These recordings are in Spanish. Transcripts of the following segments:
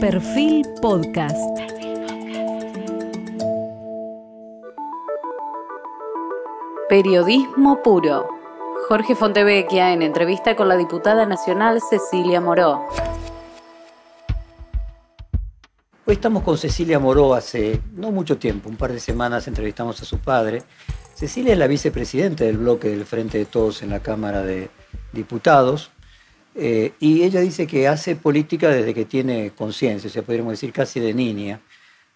Perfil Podcast. Periodismo puro. Jorge Fontevecchia en entrevista con la diputada nacional Cecilia Moró. Hoy estamos con Cecilia Moró hace no mucho tiempo, un par de semanas entrevistamos a su padre. Cecilia es la vicepresidenta del bloque del Frente de Todos en la Cámara de Diputados. Eh, y ella dice que hace política desde que tiene conciencia, o sea, podríamos decir casi de niña.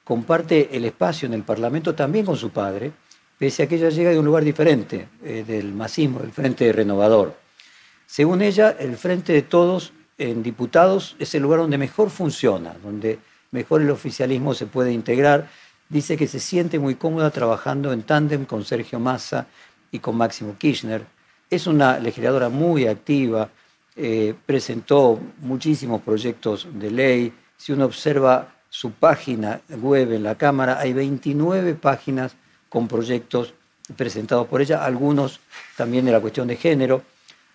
Comparte el espacio en el Parlamento también con su padre, pese a que ella llega de un lugar diferente, eh, del masismo, del Frente Renovador. Según ella, el Frente de Todos en diputados es el lugar donde mejor funciona, donde mejor el oficialismo se puede integrar. Dice que se siente muy cómoda trabajando en tándem con Sergio Massa y con Máximo Kirchner. Es una legisladora muy activa, eh, presentó muchísimos proyectos de ley. Si uno observa su página web en la Cámara, hay 29 páginas con proyectos presentados por ella, algunos también de la cuestión de género.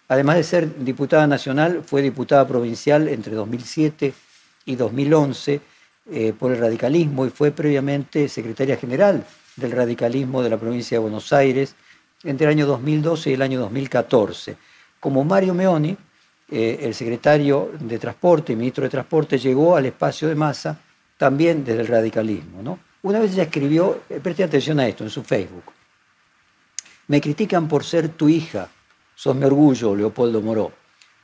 Además de ser diputada nacional, fue diputada provincial entre 2007 y 2011 eh, por el radicalismo y fue previamente secretaria general del radicalismo de la provincia de Buenos Aires entre el año 2012 y el año 2014. Como Mario Meoni, eh, el secretario de Transporte y ministro de Transporte llegó al espacio de masa también desde el radicalismo. ¿no? Una vez ella escribió, eh, atención a esto, en su Facebook. Me critican por ser tu hija, sos mi orgullo, Leopoldo Moró.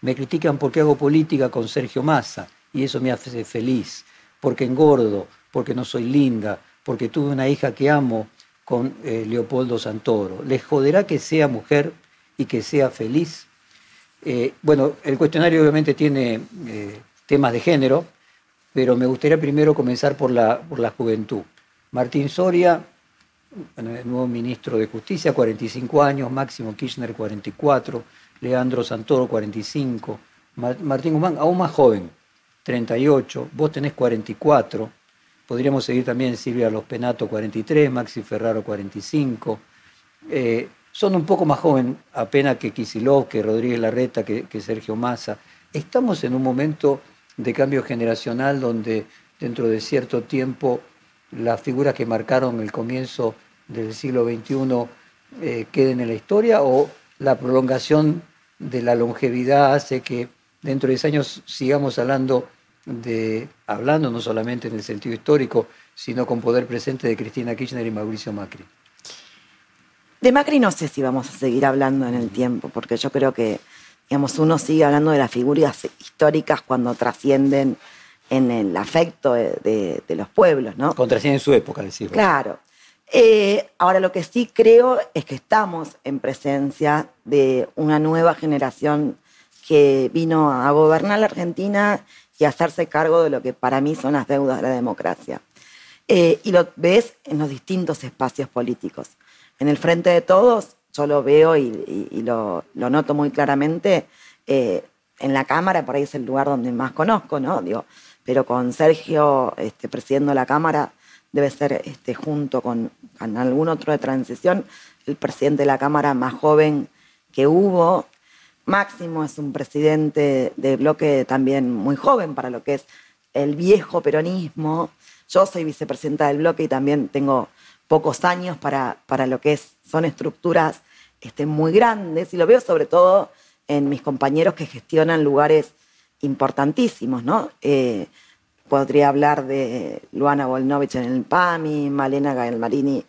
Me critican porque hago política con Sergio Massa y eso me hace feliz, porque engordo, porque no soy linda, porque tuve una hija que amo con eh, Leopoldo Santoro. ¿Les joderá que sea mujer y que sea feliz? Eh, bueno, el cuestionario obviamente tiene eh, temas de género, pero me gustaría primero comenzar por la, por la juventud. Martín Soria, el nuevo ministro de Justicia, 45 años, Máximo Kirchner, 44, Leandro Santoro, 45, Martín Guzmán, aún más joven, 38, vos tenés 44, podríamos seguir también Silvia Los Penato, 43, Maxi Ferraro, 45. Eh, son un poco más jóvenes apenas que Kisilov, que Rodríguez Larreta, que, Sergio Massa. Estamos en un momento de cambio generacional donde dentro de cierto tiempo las figuras que marcaron el comienzo del siglo XXI eh, queden en la historia o la prolongación de la longevidad hace que dentro de 10 años sigamos hablando de, hablando no solamente en el sentido histórico, sino con poder presente de Cristina Kirchner y Mauricio Macri. De Macri no sé si vamos a seguir hablando en el tiempo, porque yo creo que, digamos, uno sigue hablando de las figuras históricas cuando trascienden en el afecto de, los pueblos, ¿no? Cuando trascienden su época, decir. Claro. Eh, ahora, lo que sí creo es que estamos en presencia de una nueva generación que vino a gobernar la Argentina y a hacerse cargo de lo que para mí son las deudas de la democracia. Eh, y lo ves en los distintos espacios políticos. En el frente de todos, yo lo veo y, lo, noto muy claramente. Eh, en la Cámara, por ahí es el lugar donde más conozco, ¿no? Digo, pero con Sergio este, presidiendo la Cámara, debe ser este, junto con, algún otro de transición, el presidente de la Cámara más joven que hubo. Máximo es un presidente de bloque también muy joven para lo que es el viejo peronismo. Yo soy vicepresidenta del bloque y también tengo pocos años para, para lo que es, son estructuras este, muy grandes y lo veo sobre todo en mis compañeros que gestionan lugares importantísimos, ¿no? Eh, podría hablar de Luana Volnovich en el PAMI, Malena Gaelmarini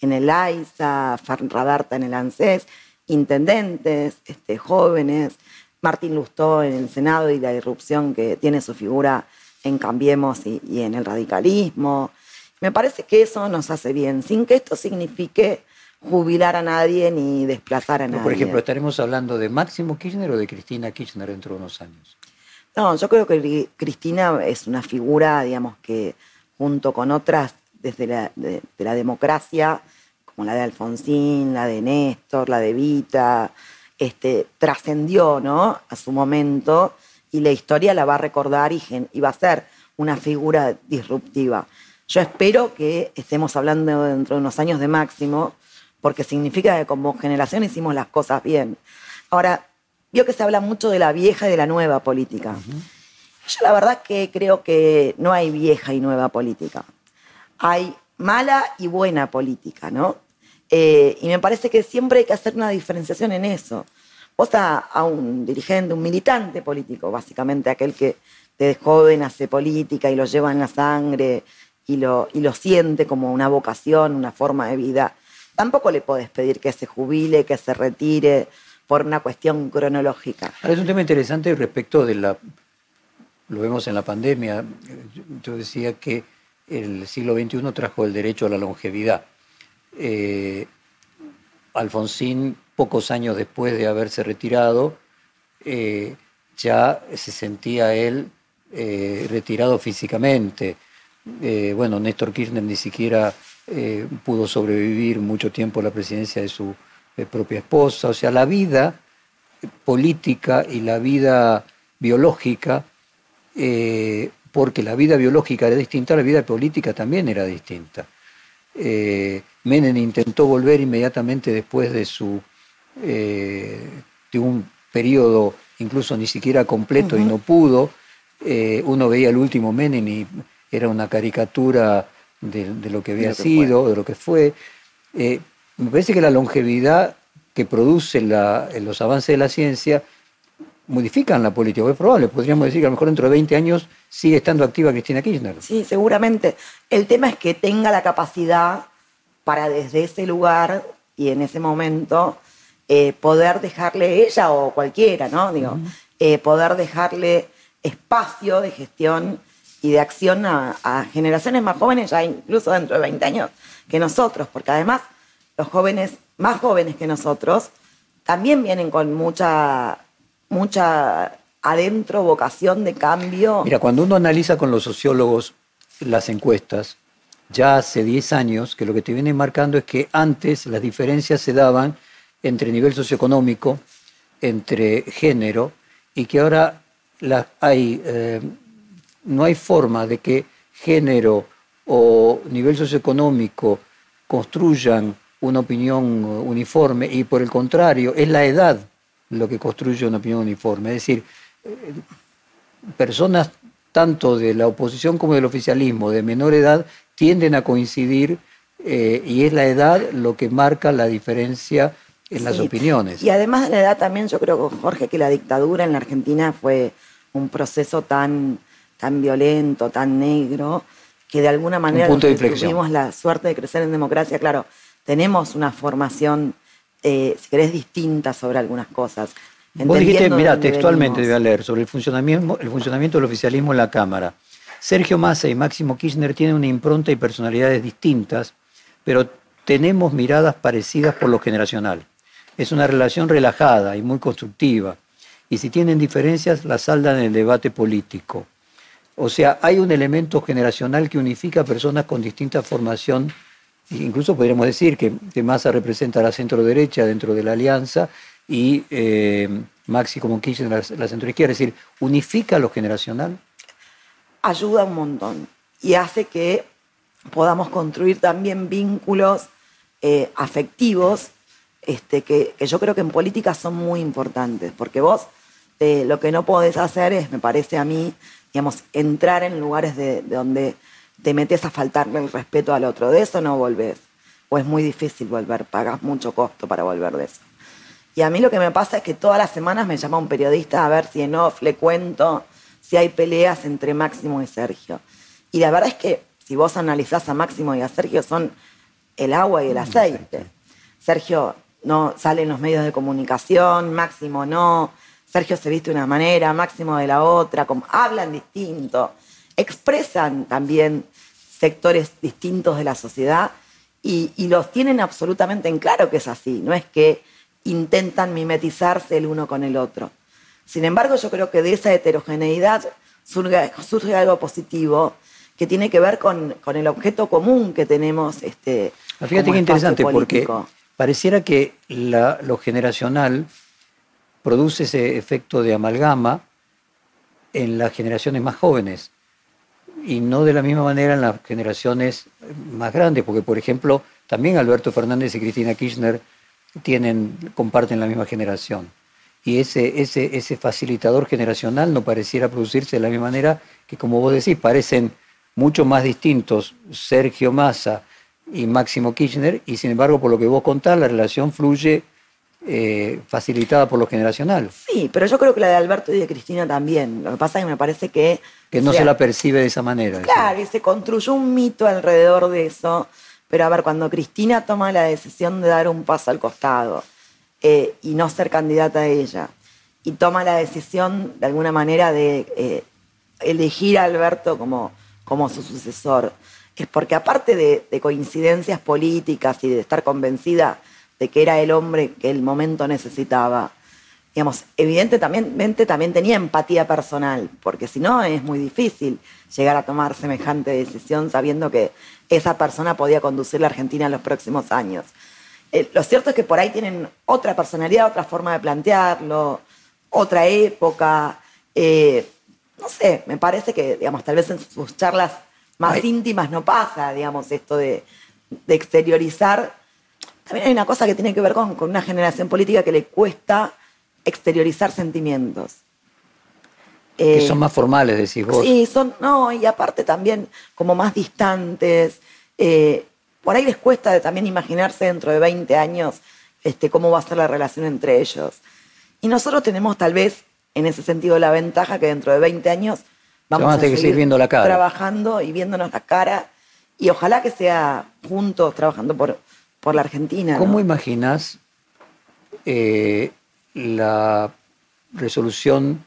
en el AISA, Radarta en el ANSES, intendentes, este, jóvenes, Martín Lustó en el Senado y la irrupción que tiene su figura en Cambiemos y en el radicalismo, me parece que eso nos hace bien, sin que esto signifique jubilar a nadie ni desplazar a nadie. por ejemplo, ¿estaremos hablando de Máximo Kirchner o de Cristina Kirchner dentro de unos años? No, yo creo que Cristina es una figura, digamos, que junto con otras desde la, de, la democracia, como la de Alfonsín, la de Néstor, la de Vita, este, trascendió ¿no? a su momento y la historia la va a recordar y, y va a ser una figura disruptiva. Yo espero que estemos hablando dentro de unos años de máximo, porque significa que como generación hicimos las cosas bien. Ahora, vio que se habla mucho de la vieja y de la nueva política. Yo la verdad que creo que no hay vieja y nueva política. Hay mala y buena política, ¿no? Eh, y me parece que siempre hay que hacer una diferenciación en eso. Vos a, a un dirigente, un militante político, básicamente aquel que desde joven hace política y lo lleva en la sangre y lo, y lo siente como una vocación, una forma de vida, tampoco le podés pedir que se jubile, que se retire por una cuestión cronológica. Es un tema interesante respecto de la, lo vemos en la pandemia, yo decía que el siglo XXI trajo el derecho a la longevidad. Eh, Alfonsín, pocos años después de haberse retirado, eh, ya se sentía él eh, retirado físicamente. Bueno, Néstor Kirchner ni siquiera pudo sobrevivir mucho tiempo a la presidencia de su propia esposa. O sea, la vida política y la vida biológica porque la vida biológica era distinta, la vida política también era distinta. Eh, Menem intentó volver inmediatamente después de su eh, de un periodo incluso ni siquiera completo y no pudo. Eh, uno veía el último Menem y era una caricatura de, lo que había sido, de lo que fue. me parece que la longevidad que produce los avances de la ciencia modifican la política. Es probable, podríamos decir que a lo mejor dentro de 20 años sigue estando activa Cristina Kirchner. Sí, seguramente. El tema es que tenga la capacidad para desde ese lugar y en ese momento eh, poder dejarle ella o cualquiera, ¿no? Digo, eh, poder dejarle espacio de gestión y de acción a, generaciones más jóvenes, ya incluso dentro de 20 años, que nosotros, porque además los jóvenes más jóvenes que nosotros también vienen con mucha mucha adentro vocación de cambio. Mira, cuando uno analiza con los sociólogos las encuestas, ya hace 10 años que lo que te viene marcando es que antes las diferencias se daban entre nivel socioeconómico, entre género, y que ahora hay, eh, no hay forma de que género o nivel socioeconómico construyan una opinión uniforme y por el contrario es la edad lo que construye una opinión uniforme. Es decir, eh, personas tanto de la oposición como del oficialismo de menor edad tienden a coincidir eh, y es la edad lo que marca la diferencia en las opiniones. Y además de la edad también yo creo, Jorge, que la dictadura en la Argentina fue un proceso tan, tan violento, tan negro, que de alguna manera tuvimos la suerte de crecer en democracia. Claro, tenemos una formación eh, si querés, distintas sobre algunas cosas. Vos dijiste, mira, textualmente voy a leer, sobre el funcionamiento, el funcionamiento del oficialismo en la Cámara. Sergio Massa y Máximo Kirchner tienen una impronta y personalidades distintas, pero tenemos miradas parecidas por lo generacional. Es una relación relajada y muy constructiva. Y si tienen diferencias, las saldan en el debate político. O sea, hay un elemento generacional que unifica a personas con distinta formación Incluso podríamos decir que, Massa representa la centro derecha dentro de la alianza y eh, Maxi como Kirchner la, la centro izquierda, es decir, unifica lo generacional. Ayuda un montón y hace que podamos construir también vínculos eh, afectivos este, que, yo creo que en política son muy importantes, porque vos eh, lo que no podés hacer es, me parece a mí, digamos, entrar en lugares de donde te metes a faltarle el respeto al otro. De eso no volvés. O es muy difícil volver, pagas mucho costo para volver de eso. Y a mí lo que me pasa es que todas las semanas me llama un periodista a ver si en off le cuento si hay peleas entre Máximo y Sergio. Y la verdad es que si vos analizás a Máximo y a Sergio son el agua y el aceite. Sergio no sale en los medios de comunicación, Máximo no. Sergio se viste de una manera, Máximo de la otra, como, hablan distinto, expresan también sectores distintos de la sociedad y, los tienen absolutamente en claro que es así, no es que intentan mimetizarse el uno con el otro. Sin embargo, yo creo que de esa heterogeneidad surge, algo positivo que tiene que ver con, el objeto común que tenemos. Este, ah, Fíjate qué interesante, porque pareciera que lo generacional produce ese efecto de amalgama en las generaciones más jóvenes y no de la misma manera en las generaciones más grandes, porque por ejemplo también Alberto Fernández y Cristina Kirchner tienen, comparten la misma generación. y ese, ese, ese facilitador generacional no pareciera producirse de la misma manera que, como vos decís, parecen mucho más distintos Sergio Massa y Máximo Kirchner, y sin embargo, por lo que vos contás, la relación fluye eh, facilitada por lo generacional. Sí, pero yo creo que la de Alberto y de Cristina también. Lo que pasa es que me parece que... Que no se la percibe de esa manera. Claro, y se construyó un mito alrededor de eso. Pero a ver, cuando Cristina toma la decisión de dar un paso al costado eh, y no ser candidata a ella, y toma la decisión de alguna manera de eh, elegir a Alberto como, como su sucesor, es porque aparte de coincidencias políticas y de estar convencida de que era el hombre que el momento necesitaba. Digamos, evidentemente también tenía empatía personal, porque si no es muy difícil llegar a tomar semejante decisión sabiendo que esa persona podía conducir la Argentina en los próximos años. Eh, lo cierto es que por ahí tienen otra personalidad, otra forma de plantearlo, otra época. Eh, no sé, me parece que, digamos, tal vez en sus charlas más íntimas no pasa, digamos, esto de, de exteriorizar también hay una cosa que tiene que ver con, una generación política que le cuesta exteriorizar sentimientos. que son más formales, decís vos. Sí, son, no, y aparte también como más distantes. Eh, por ahí les cuesta también imaginarse dentro de 20 años este, cómo va a ser la relación entre ellos. Y nosotros tenemos tal vez en ese sentido la ventaja que dentro de 20 años vamos a, seguir, viendo la cara. trabajando y viéndonos la cara. Y ojalá que sea juntos, trabajando por, por la Argentina. ¿Cómo imaginas eh, la resolución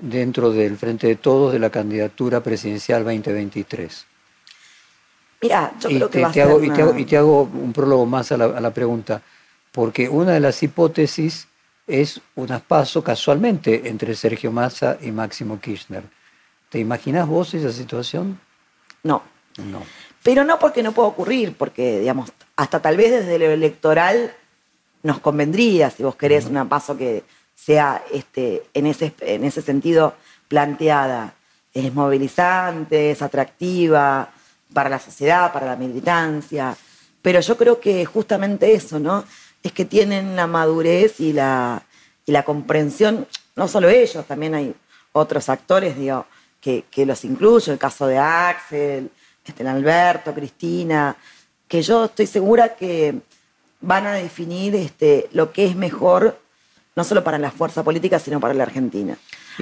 dentro del Frente de Todos de la candidatura presidencial 2023? Mira, yo creo que va a te ser hago, y, te hago, un prólogo más a la, pregunta, porque una de las hipótesis es un paso casualmente entre Sergio Massa y Máximo Kirchner. ¿Te imaginas vos esa situación? No. No. Pero no porque no pueda ocurrir, porque, digamos, hasta tal vez desde lo electoral nos convendría, si vos querés, un paso que sea este, en, ese, en ese sentido planteada. Es movilizante, es atractiva para la sociedad, para la militancia. Pero yo creo que justamente eso, ¿no? Es que tienen la madurez y la, y la comprensión, no solo ellos, también hay otros actores, digo, que, que los incluyo, el caso de Axel, este, Alberto, Cristina, que yo estoy segura que van a definir este, lo que es mejor, no solo para la fuerza política, sino para la Argentina.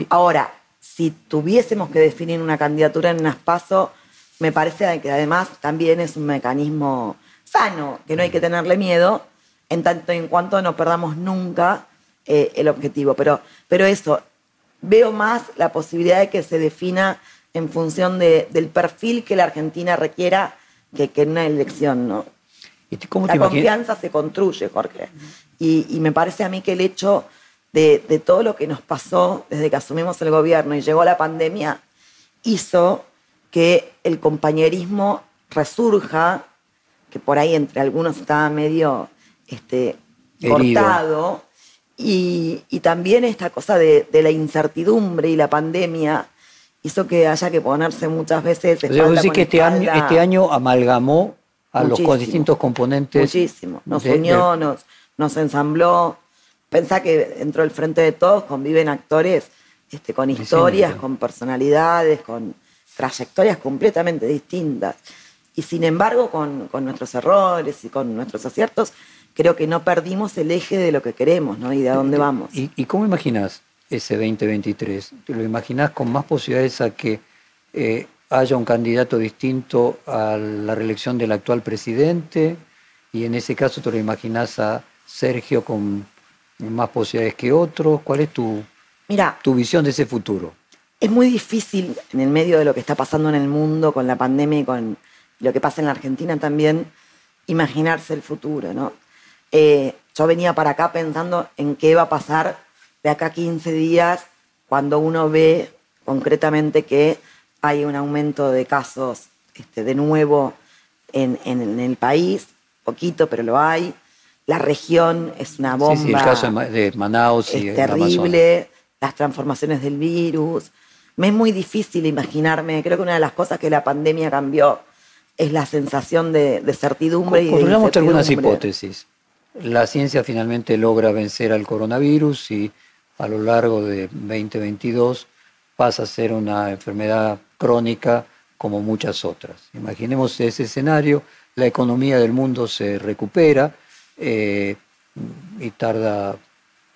Ahora, si tuviésemos que definir una candidatura en un espacio, me parece que además también es un mecanismo sano, que no hay que tenerle miedo, en tanto en cuanto no perdamos nunca eh, el objetivo. Pero, pero eso, veo más la posibilidad de que se defina en función del perfil que la Argentina requiera que, en una elección, ¿no? la confianza se construye, Jorge. Y, me parece a mí que el hecho de, todo lo que nos pasó desde que asumimos el gobierno y llegó la pandemia hizo que el compañerismo resurja, que por ahí entre algunos estaba medio este, cortado, y, también esta cosa de, de la incertidumbre y la pandemia hizo que haya que ponerse muchas veces. Yo decir que este año, este año amalgamó a los distintos componentes. Muchísimo. Nos unió, Nos, nos ensambló. Pensá que dentro del Frente de Todos conviven actores este, con historias, con personalidades, con trayectorias completamente distintas. Y sin embargo, con, con, nuestros errores y con nuestros aciertos, creo que no perdimos el eje de lo que queremos ¿no? y de a dónde vamos. ¿Y, y cómo imaginas ese 2023? ¿Te lo imaginas con más posibilidades a que eh, haya un candidato distinto a la reelección del actual presidente? Y en ese caso, ¿te lo imaginas a Sergio con más posibilidades que otros? ¿Cuál es tu, Mira, tu visión de ese futuro? Es muy difícil en el medio de lo que está pasando en el mundo con la pandemia y con lo que pasa en la Argentina también, imaginarse el futuro, ¿no? Eh, yo venía para acá pensando en qué va a pasar de acá 15 días, cuando uno ve concretamente que hay un aumento de casos este, de nuevo en, el país, poquito, pero lo hay. La región es una bomba. Sí, el caso de Manaus y es terrible, las transformaciones del virus. Me es muy difícil imaginarme, creo que una de las cosas que la pandemia cambió es la sensación de, certidumbre y de algunas hipótesis. La ciencia finalmente logra vencer al coronavirus y a lo largo de 2022 pasa a ser una enfermedad crónica como muchas otras. Imaginemos ese escenario, la economía del mundo se recupera eh, y tarda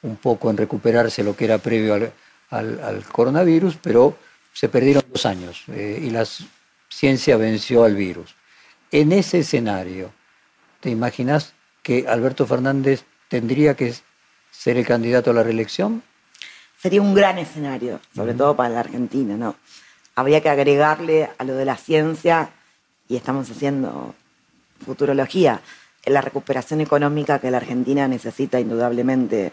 un poco en recuperarse lo que era previo al, coronavirus, pero se perdieron dos años eh, y la ciencia venció al virus. En ese escenario, ¿te imaginas que Alberto Fernández tendría que ser el candidato a la reelección? Sería un gran escenario, sobre todo para la Argentina, ¿no? Habría que agregarle a lo de la ciencia, y estamos haciendo futurología, la recuperación económica que la Argentina necesita indudablemente,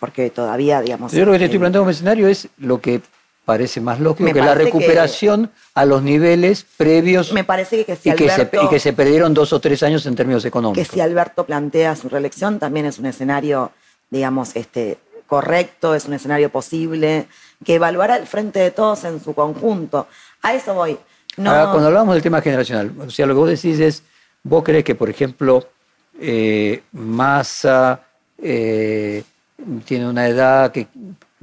porque todavía, digamos... Yo lo que te estoy planteando como escenario es lo que parece más lógico que la recuperación a los niveles previos me parece que si y, que se, y que se perdieron dos o tres años en términos económicos. Que si Alberto plantea su reelección también es un escenario, digamos, este, correcto, es un escenario posible, que evaluará el frente de todos en su conjunto. A eso voy. No... cuando hablamos del tema generacional, o sea, lo que vos decís es, vos crees que, por ejemplo, eh, Massa eh, tiene una edad que,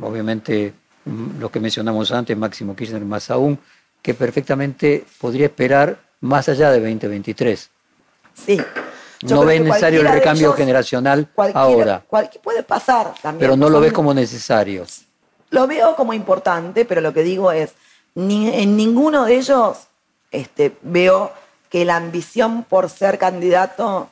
obviamente, mm, lo que mencionamos antes, Máximo Kirchner más aún, que perfectamente podría esperar más allá de 2023. Sí, no ves necesario el recambio generacional ahora. puede pasar también. Pero no lo ves como necesario. Lo veo como importante, pero lo que digo es, en ninguno de ellos este, veo que la ambición por ser candidato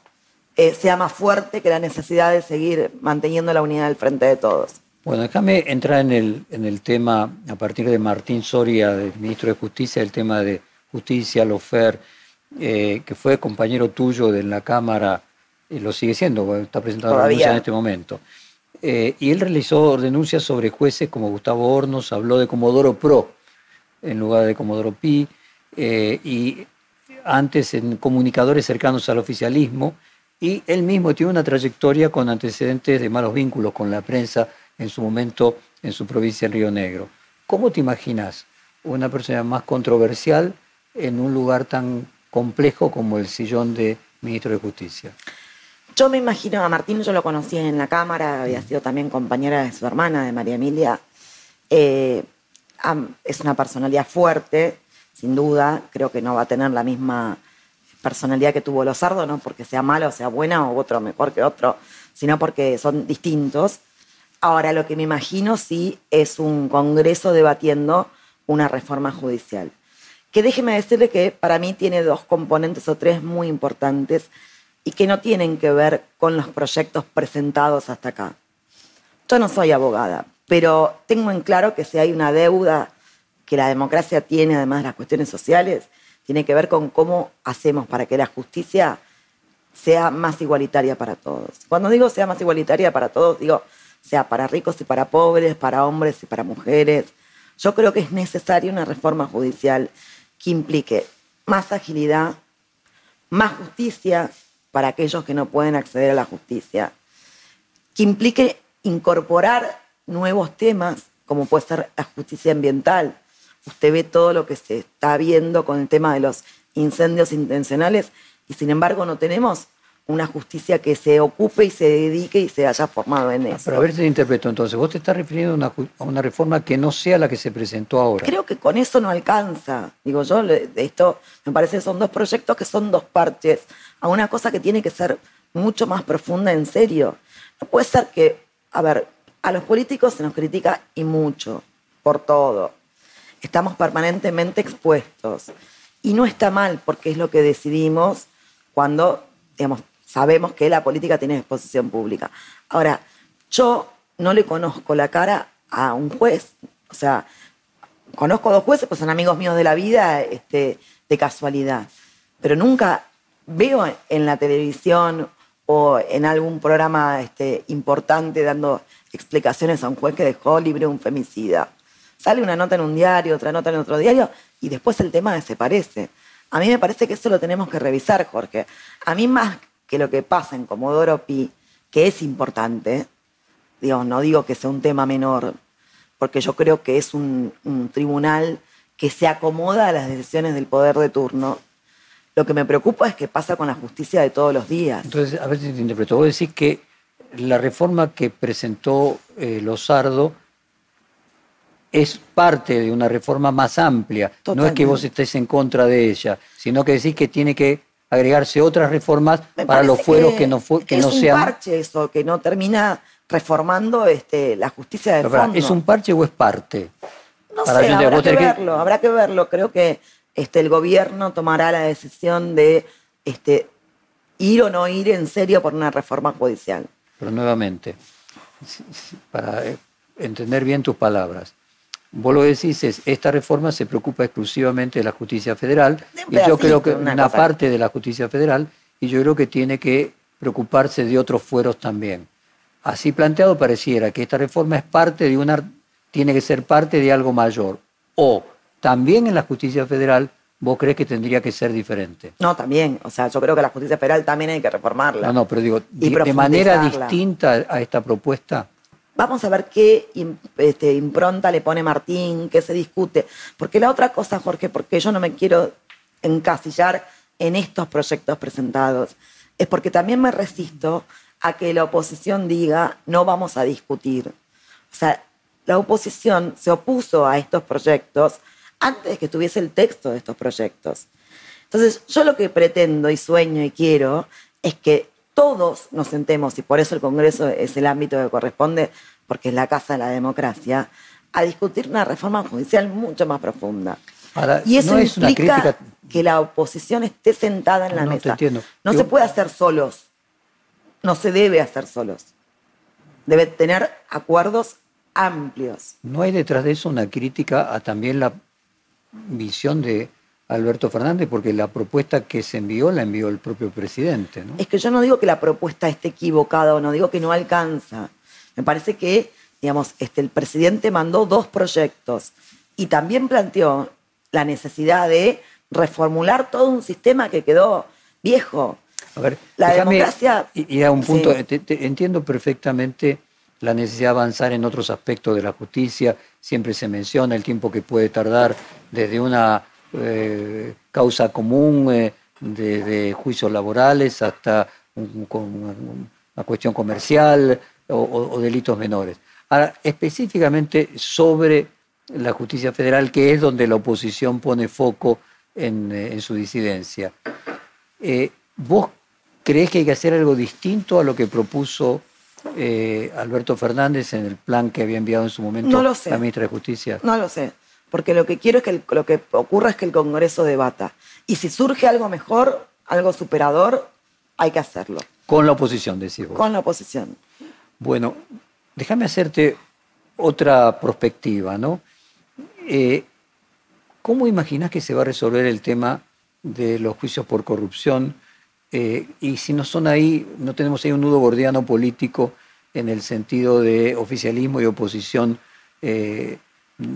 eh, sea más fuerte que la necesidad de seguir manteniendo la unidad del frente de todos. Bueno, déjame entrar en el, en el tema, a partir de Martín Soria, del ministro de Justicia, el tema de justicia, lofer eh, que fue compañero tuyo de la Cámara, y lo sigue siendo, está presentando la denuncia en este momento. Eh, y él realizó denuncias sobre jueces como Gustavo Hornos, habló de Comodoro Pro en lugar de Comodoro Pi, eh, y antes en comunicadores cercanos al oficialismo, y él mismo tiene una trayectoria con antecedentes de malos vínculos con la prensa en su momento en su provincia en Río Negro. ¿Cómo te imaginas una persona más controversial en un lugar tan complejo como el sillón de ministro de Justicia. Yo me imagino a Martín, yo lo conocí en la Cámara, había sido también compañera de su hermana, de María Emilia. Eh, es una personalidad fuerte, sin duda. Creo que no va a tener la misma personalidad que tuvo Lozardo, no porque sea malo sea buena o otro mejor que otro, sino porque son distintos. Ahora, lo que me imagino sí es un Congreso debatiendo una reforma judicial que déjeme decirle que para mí tiene dos componentes o tres muy importantes y que no tienen que ver con los proyectos presentados hasta acá. Yo no soy abogada, pero tengo en claro que si hay una deuda que la democracia tiene, además de las cuestiones sociales, tiene que ver con cómo hacemos para que la justicia sea más igualitaria para todos. Cuando digo sea más igualitaria para todos, digo sea para ricos y para pobres, para hombres y para mujeres. Yo creo que es necesaria una reforma judicial que implique más agilidad, más justicia para aquellos que no pueden acceder a la justicia, que implique incorporar nuevos temas, como puede ser la justicia ambiental. Usted ve todo lo que se está viendo con el tema de los incendios intencionales y sin embargo no tenemos una justicia que se ocupe y se dedique y se haya formado en eso. Pero a ver si te interpreto entonces, vos te estás refiriendo a una, reforma que no sea la que se presentó ahora. Creo que con eso no alcanza. Digo yo, esto me parece que son dos proyectos que son dos partes a una cosa que tiene que ser mucho más profunda en serio. No puede ser que, a ver, a los políticos se nos critica y mucho, por todo. Estamos permanentemente expuestos. Y no está mal porque es lo que decidimos cuando, digamos, sabemos que la política tiene exposición pública. Ahora, yo no le conozco la cara a un juez, o sea, conozco dos jueces, pues son amigos míos de la vida, este, de casualidad, pero nunca veo en la televisión o en algún programa este, importante dando explicaciones a un juez que dejó libre un femicida. Sale una nota en un diario, otra nota en otro diario, y después el tema desaparece. A mí me parece que eso lo tenemos que revisar, Jorge. A mí más que lo que pasa en Comodoro Pi, que es importante, digo, no digo que sea un tema menor, porque yo creo que es un, tribunal que se acomoda a las decisiones del poder de turno. Lo que me preocupa es qué pasa con la justicia de todos los días. Entonces, a ver si te interpreto. Vos decís que la reforma que presentó eh, Lozardo es parte de una reforma más amplia. No es que vos estés en contra de ella, sino que decís que tiene que agregarse otras reformas para los fueros que, no, que no sean... Es un parche eso, que no termina reformando este, la justicia de fondo. ¿Es un parche o es parte? No sé, habrá que verlo, habrá que verlo. Creo que este, el gobierno tomará la decisión de este, ir o no ir en serio por una reforma judicial. Pero nuevamente, para eh, entender bien tus palabras, vos lo decís, es, esta reforma se preocupa exclusivamente de la justicia federal, y yo creo que una, una parte de la justicia federal, y yo creo que tiene que preocuparse de otros fueros también. Así planteado pareciera que esta reforma es parte de una, tiene que ser parte de algo mayor. O también en la justicia federal vos crees que tendría que ser diferente. No, también. O sea, yo creo que la justicia federal también hay que reformarla. No, no, pero digo, de, manera distinta a esta propuesta. Vamos a ver qué este, impronta le pone Martín, qué se discute. Porque la otra cosa, Jorge, porque yo no me quiero encasillar en estos proyectos presentados, es porque también me resisto a que la oposición diga no vamos a discutir. O sea, la oposición se opuso a estos proyectos antes de que tuviese el texto de estos proyectos. Entonces, yo lo que pretendo y sueño y quiero es que todos nos sentemos, y por eso el Congreso es el ámbito que corresponde, porque es la casa de la democracia, a discutir una reforma judicial mucho más profunda. y eso implica que la oposición esté sentada en la mesa. No se puede hacer solos no se debe hacer solos. Debe tener acuerdos amplios. ¿No hay detrás de eso una crítica a también la visión de Alberto Fernández? Porque la propuesta que se envió la envió el propio presidente. Es que yo no digo que la propuesta esté equivocada o no, digo que no alcanza. Me parece que, digamos, este, el presidente mandó dos proyectos y también planteó la necesidad de reformular todo un sistema que quedó viejo. A ver, la democracia. Y, a un punto, entiendo perfectamente la necesidad de avanzar en otros aspectos de la justicia. Siempre se menciona el tiempo que puede tardar desde una eh, causa común eh, de, juicios laborales hasta una cuestión comercial o, delitos menores. Ahora, específicamente sobre la justicia federal, que es donde la oposición pone foco en, eh, su disidencia. ¿Vos ¿Crees que hay que hacer algo distinto a lo que propuso eh, Alberto Fernández en el plan que había enviado en su momento la ministra de Justicia? No lo sé, porque lo que quiero es que lo que ocurra es que el Congreso debata. Y si surge algo mejor, algo superador, hay que hacerlo. Con la oposición, decís vos. Con la oposición. Bueno, déjame hacerte otra perspectiva, ¿no? Eh, ¿Cómo imaginas que se va a resolver el tema de los juicios por corrupción? Eh, y si no son ahí, no tenemos ahí un nudo gordiano político en el sentido de oficialismo y oposición eh,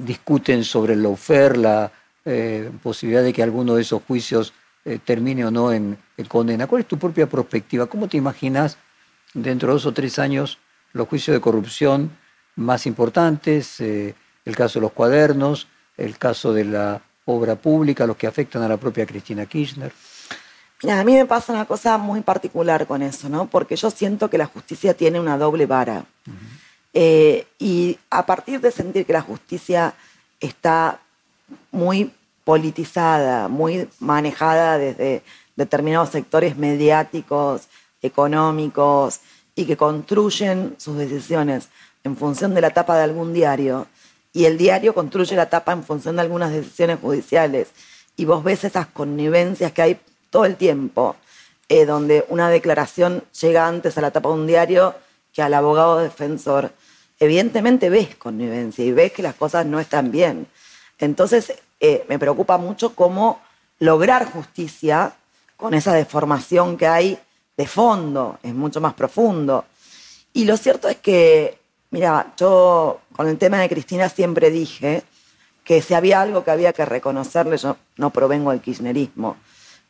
discuten sobre el lawfare, la eh, posibilidad de que alguno de esos juicios termine o no en, condena. ¿Cuál es tu propia perspectiva? ¿Cómo te imaginas dentro de dos o tres años los juicios de corrupción más importantes, el caso de los cuadernos, el caso de la obra pública, los que afectan a la propia Cristina Kirchner? a mí me pasa una cosa muy particular con eso, ¿no? Porque yo siento que la justicia tiene una doble vara. Eh, y a partir de sentir que la justicia está muy politizada, muy manejada desde determinados sectores mediáticos, económicos, y que construyen sus decisiones en función de la tapa de algún diario, y el diario construye la tapa en función de algunas decisiones judiciales, y vos ves esas connivencias que hay todo el tiempo, eh, donde una declaración llega antes a la tapa de un diario que al abogado defensor. Evidentemente ves connivencia y ves que las cosas no están bien. Entonces eh, me preocupa mucho cómo lograr justicia con esa deformación que hay de fondo, es mucho más profundo. Y lo cierto es que, mira, yo con el tema de Cristina siempre dije que si había algo que había que reconocerle, yo no provengo del kirchnerismo,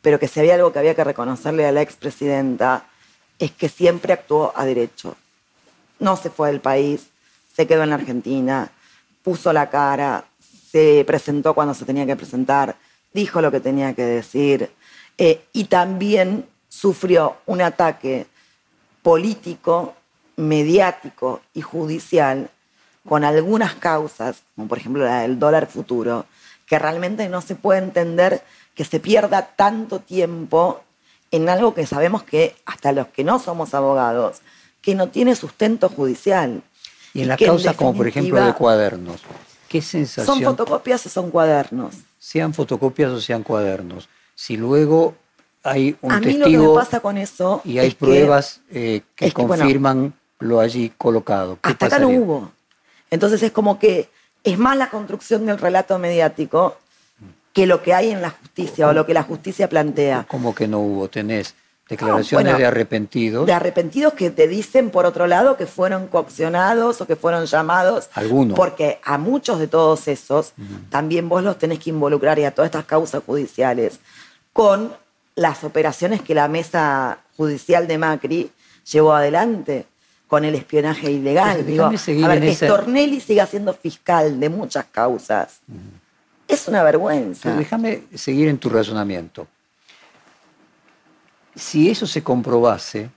pero que si había algo que había que reconocerle a la expresidenta es que siempre actuó a derecho. No se fue del país, se quedó en la Argentina, puso la cara, se presentó cuando se tenía que presentar, dijo lo que tenía que decir eh, y también sufrió un ataque político mediático y judicial con algunas causas, como por ejemplo la del dólar futuro, que realmente no se puede entender que se pierda tanto tiempo en algo que sabemos que hasta los que no somos abogados, que no tiene sustento judicial. Y en las causas como por ejemplo de cuadernos, ¿qué sensación? ¿Son fotocopias o son cuadernos? Sean fotocopias o sean cuadernos. Si luego hay un A mí testigo lo que me pasa con eso y hay es que pruebas eh, que es que, bueno, confirman lo allí colocado, ¿qué hasta acá no hubo. Entonces es como que es más la construcción del relato mediático que lo que hay en la justicia o lo que la justicia plantea. ¿Cómo que no hubo? Tenés declaraciones bueno, de arrepentidos, De arrepentidos que te dicen, por otro lado, que fueron coaccionados o que fueron llamados. Algunos. Porque a muchos de todos esos también vos los tenés que involucrar y a todas estas causas judiciales con las operaciones que la mesa judicial de Macri llevó adelante con el espionaje ilegal. Pues, Digo, a ver, que esa- Stornelli siga siendo fiscal de muchas causas. Es una vergüenza. Pero déjame seguir en tu razonamiento. Si eso se comprobase,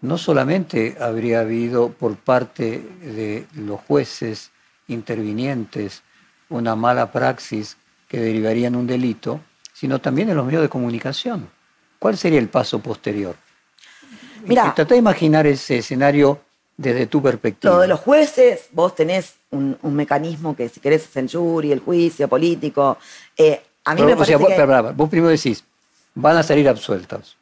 no solamente habría habido por parte de los jueces intervinientes una mala praxis que derivaría en un delito, sino también en los medios de comunicación. ¿Cuál sería el paso posterior? Mirá. Trata de imaginar ese escenario desde tu perspectiva. Lo de los jueces, vos tenés un, un mecanismo que si querés es el jury, el juicio político. Eh, a mí Pero, me o sea, que... vos primero decís, van a salir absueltos.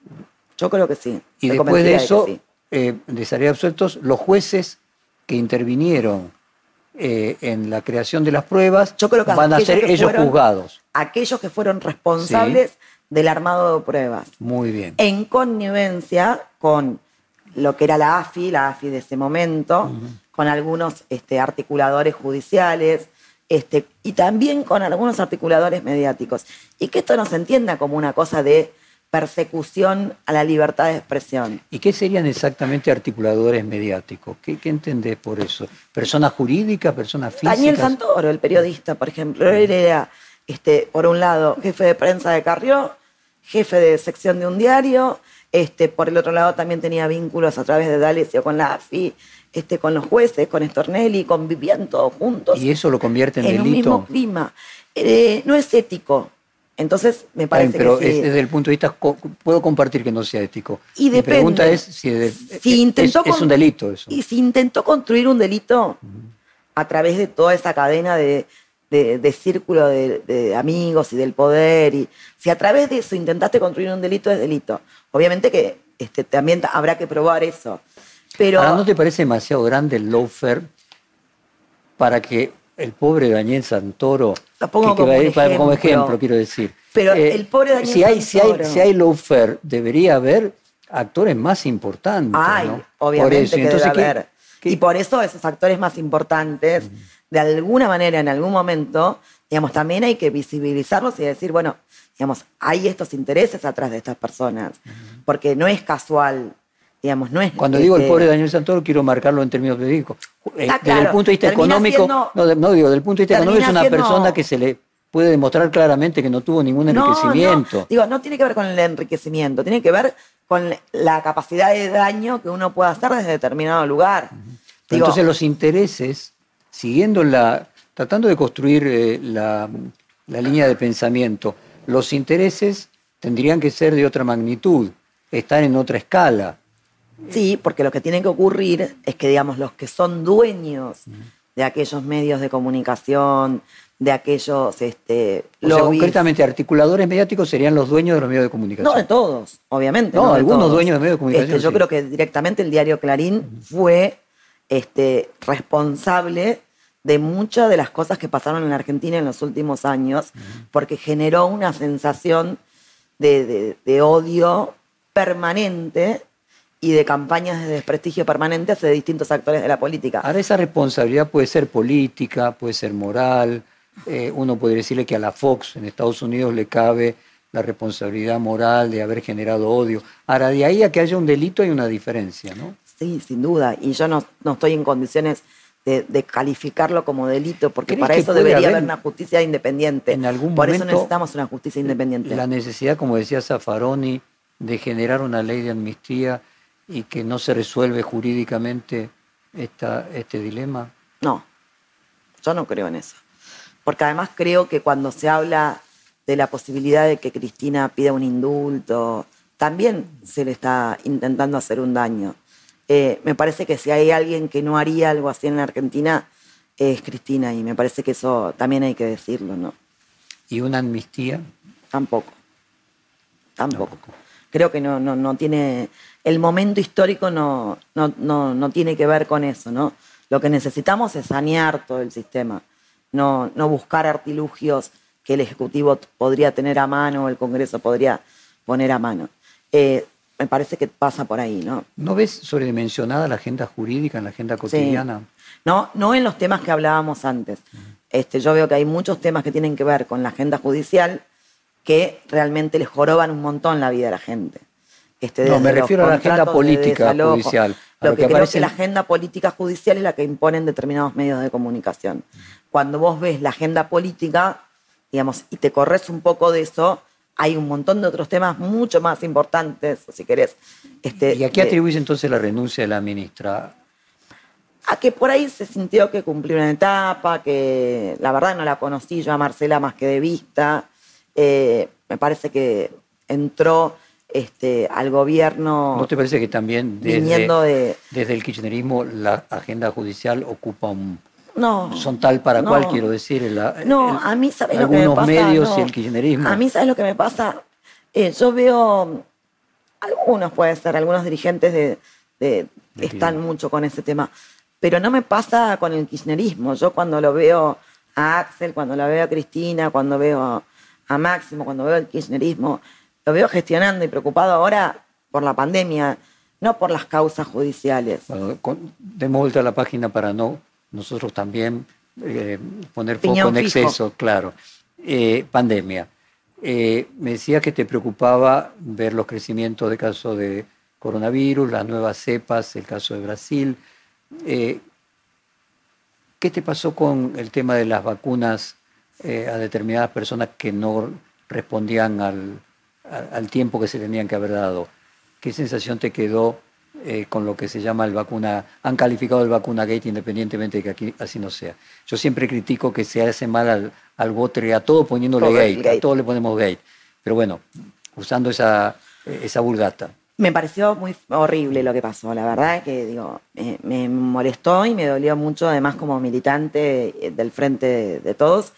Yo creo que sí. Y después de eso, sí. eh, de salir absueltos, los jueces que intervinieron eh, en la creación de las pruebas Yo creo que van a ser ellos fueron- juzgados. Aquellos que fueron responsables del armado de pruebas. Muy bien. En connivencia con lo que era la AFI, la AFI de ese momento, con algunos este, articuladores judiciales este, y también con algunos articuladores mediáticos. Y que esto no se entienda como una cosa de persecución a la libertad de expresión. ¿Y qué serían exactamente articuladores mediáticos? ¿Qué, qué entendés por eso? ¿Personas jurídicas, personas físicas? Daniel Santoro, el periodista, por ejemplo, él era, este, por un lado, jefe de prensa de Carrió, jefe de sección de un diario, este, por el otro lado también tenía vínculos a través de D'Alessio con la AFI, este, con los jueces, con Stornelli, convivían todos juntos ¿Y eso lo convierte en, en un mismo delito? clima. Eh, no es ético. Entonces, me parece pero que sí. es desde el punto de vista, puedo compartir que no sea ético. Y Mi depende. pregunta es si, de- Si es- intentó es, con- un delito eso. Y si intentó construir un delito a través de toda esa cadena de, de- de círculo de, de amigos y del poder, y si a través de eso intentaste construir un delito, es delito. Obviamente que este, también habrá que probar eso. Pero Ahora, ¿no te parece demasiado grande el lawfare para que el pobre Daniel Santoro, Lo pongo que- que como ejemplo. quiero decir. Eh, Pero el pobre Daniel si hay, si hay, Santoro. si hay lawfare, debería haber actores más importantes. Hay, ¿no? obviamente Por eso. que Entonces, debe ¿qué- haber. qué- Y por eso esos actores más importantes, de alguna manera, en algún momento, digamos, también hay que visibilizarlos y decir, bueno, digamos, hay estos intereses atrás de estas personas. Porque no es casual, digamos, no es... Cuando digo el este, pobre Daniel Santoro, quiero marcarlo en términos jurídicos. Eh, Ah, Desde el punto de vista económico, siendo- no, digo, del punto de vista económico es una siendo- persona que se le puede demostrar claramente que no tuvo ningún enriquecimiento. no, digo, no tiene que ver con el enriquecimiento, tiene que ver con la capacidad de daño que uno puede hacer desde determinado lugar. Digo, entonces los intereses, siguiendo la, tratando de construir eh, la, la línea de pensamiento, los intereses tendrían que ser de otra magnitud, estar en otra escala. Sí, porque lo que tiene que ocurrir es que, digamos, los que son dueños de aquellos medios de comunicación, de aquellos este, O sea, lobbies- concretamente, articuladores mediáticos serían los dueños de los medios de comunicación. No de todos, obviamente. No, de algunos todos. dueños de medios de comunicación, Este, yo sí. creo que directamente el diario Clarín fue este, responsable de muchas de las cosas que pasaron en la Argentina en los últimos años, porque generó una sensación de, de- de odio permanente y de campañas de desprestigio permanente hacia distintos actores de la política. Ahora esa responsabilidad puede ser política, puede ser moral. eh, uno podría decirle que a la Fox en Estados Unidos le cabe la responsabilidad moral de haber generado odio. Ahora, de ahí a que haya un delito hay una diferencia, ¿no? Sí, sin duda. Y yo no, no estoy en condiciones de, de calificarlo como delito, porque ¿Crees para eso debería haber haber una justicia independiente. en algún Por eso momento necesitamos una justicia independiente. La necesidad, como decía Zaffaroni, de generar una ley de amnistía y que no se resuelve jurídicamente esta, este dilema? No, yo no creo en eso. Porque además creo que cuando se habla de la posibilidad de que Cristina pida un indulto, también se le está intentando hacer un daño. Eh, me parece que si hay alguien que no haría algo así en la Argentina, es Cristina, y me parece que eso también hay que decirlo, ¿no? ¿Y una amnistía? Tampoco. Tampoco. Creo que no, no, no tiene. El momento histórico no, no, no, no tiene que ver con eso, ¿no? Lo que necesitamos es sanear todo el sistema, no, no buscar artilugios que el Ejecutivo podría tener a mano o el Congreso podría poner a mano. Eh, me parece que pasa por ahí, ¿no? ¿No ves sobredimensionada la agenda jurídica en la agenda cotidiana? No, no en los temas que hablábamos antes. Este, yo veo que hay muchos temas que tienen que ver con la agenda judicial que realmente les joroban un montón la vida a la gente. Este, no, me refiero a la agenda política judicial. Lo, que, creo que la agenda política judicial es la que imponen determinados medios de comunicación. Cuando vos ves la agenda política, digamos, y te corres un poco de eso, hay un montón de otros temas mucho más importantes, si querés. Este, ¿Y a qué atribuís entonces la renuncia de la ministra? A que por ahí se sintió que cumplió una etapa, que la verdad no la conocí yo a Marcela más que de vista. Eh, me parece que entró este, al gobierno. ¿No te parece que también desde, desde el kirchnerismo la agenda judicial ocupa un, no. Son tal para cual, quiero decir. no, a mí, ¿sabes lo que me pasa? medios y el kirchnerismo. A mí, ¿sabes lo que me pasa? Eh, yo veo, algunos puede ser, algunos dirigentes de, están mucho con ese tema, pero no me pasa con el kirchnerismo. Yo cuando lo veo a Axel, cuando lo veo a Cristina, cuando veo a Máximo, cuando veo el kirchnerismo, lo veo gestionando y preocupado ahora por la pandemia, no por las causas judiciales. Bueno, demos vuelta a la página para no nosotros también eh, poner foco en exceso, claro. Eh, pandemia. Eh, me decía que te preocupaba ver los crecimientos de casos de coronavirus, las nuevas cepas, el caso de Brasil. ¿Qué te pasó con el tema de las vacunas a determinadas personas que no respondían al, al tiempo que se tenían que haber dado? ¿Qué sensación te quedó eh, con lo que se llama el vacuna, han calificado el vacuna gate independientemente de que aquí así no sea. Yo siempre critico que se hace mal al, al voter, a todo poniéndole gate, a todo le ponemos gate. Pero bueno, usando esa, esa vulgata. Me pareció muy horrible lo que pasó, la verdad que digo, me, molestó y me dolió mucho, además como militante del Frente de Todos,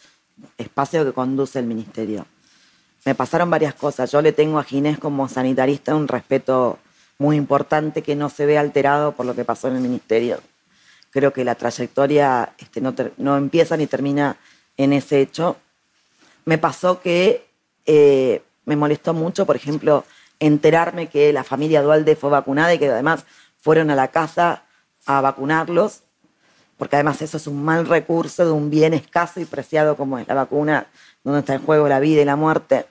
espacio que conduce el Ministerio. Me pasaron varias cosas. Yo le tengo a Ginés como sanitarista un respeto muy importante que no se ve alterado por lo que pasó en el ministerio. Creo que la trayectoria este, no, empieza ni termina en ese hecho. Me pasó que eh, me molestó mucho, por ejemplo, enterarme que la familia Dualde fue vacunada y que además fueron a la casa a vacunarlos, porque además eso es un mal recurso de un bien escaso y preciado como es la vacuna, donde está en juego la vida y la muerte.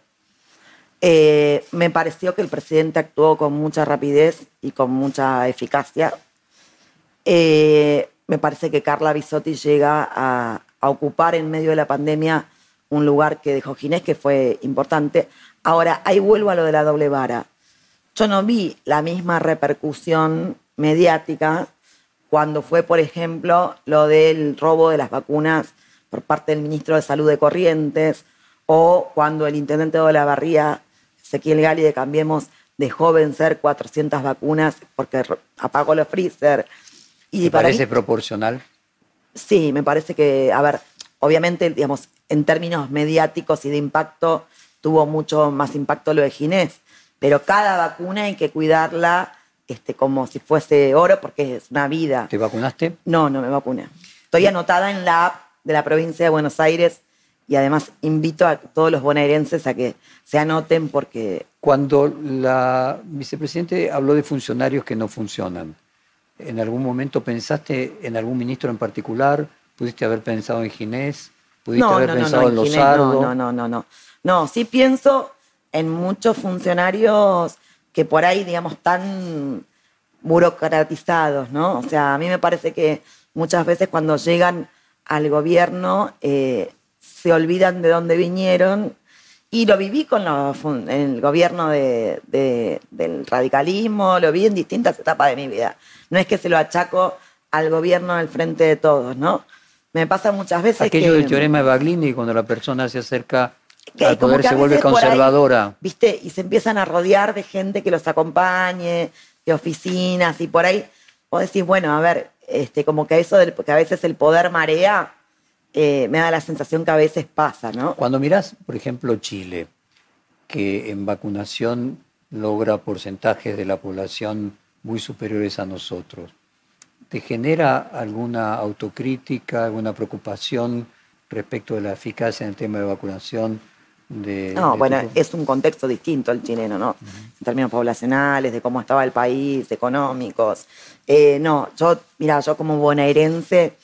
Eh, me pareció que el presidente actuó con mucha rapidez y con mucha eficacia. Eh, me parece que Carla Bisotti llega a, ocupar en medio de la pandemia un lugar que dejó Ginés, que fue importante. Ahora, ahí vuelvo a lo de la doble vara. Yo no vi la misma repercusión mediática cuando fue, por ejemplo, lo del robo de las vacunas por parte del ministro de Salud de Corrientes o cuando el intendente de la Barría Ezequiel Gali de Cambiemos dejó vencer 400 vacunas porque apagó los freezer. Y ¿Te parece proporcional? Sí, me parece que, a ver, obviamente, digamos, en términos mediáticos y de impacto, tuvo mucho más impacto lo de Ginés, pero cada vacuna hay que cuidarla este, como si fuese oro porque es una vida. ¿Te vacunaste? No, no me vacuné. Estoy anotada en la app de la provincia de Buenos Aires y además invito a todos los bonaerenses a que se anoten porque... Cuando la vicepresidente habló de funcionarios que no funcionan, ¿en algún momento pensaste en algún ministro en particular? ¿Pudiste haber pensado en Ginés? ¿Pudiste haber pensado en, los No, no, no, no, no. No, sí pienso en muchos funcionarios que por ahí, digamos, están burocratizados, ¿no? O sea, a mí me parece que muchas veces cuando llegan al gobierno eh, se olvidan de dónde vinieron Y lo viví con el gobierno del radicalismo, lo vi en distintas etapas de mi vida. No es que se lo achaco al gobierno del frente de todos, ¿no? Me pasa muchas veces Aquello del teorema de Baglini, cuando la persona se acerca al poder se vuelve conservadora. ¿Viste? Y se empiezan a rodear de gente que los acompañe, de oficinas, y por ahí vos decís, bueno, a ver, este, como que eso, del, que a veces el poder marea, eh, me da la sensación que a veces pasa, ¿no? Cuando mirás, por ejemplo, Chile, que en vacunación logra porcentajes de la población muy superiores a nosotros, ¿te genera alguna autocrítica, alguna preocupación respecto de la eficacia en el tema de vacunación? De, no, bueno, es un contexto distinto el chileno, ¿no? En términos poblacionales, de cómo estaba el país, económicos. Eh, no, yo, mira, yo como bonaerense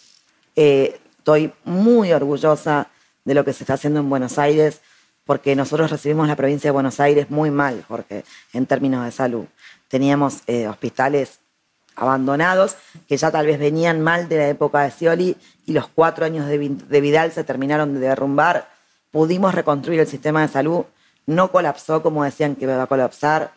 eh, estoy muy orgullosa de lo que se está haciendo en Buenos Aires, porque nosotros recibimos la provincia de Buenos Aires muy mal, Jorge, en términos de salud. Teníamos eh, hospitales abandonados que ya tal vez venían mal de la época de Scioli y los cuatro años de, Vidal se terminaron de derrumbar. Pudimos reconstruir el sistema de salud, no colapsó como decían que iba a colapsar.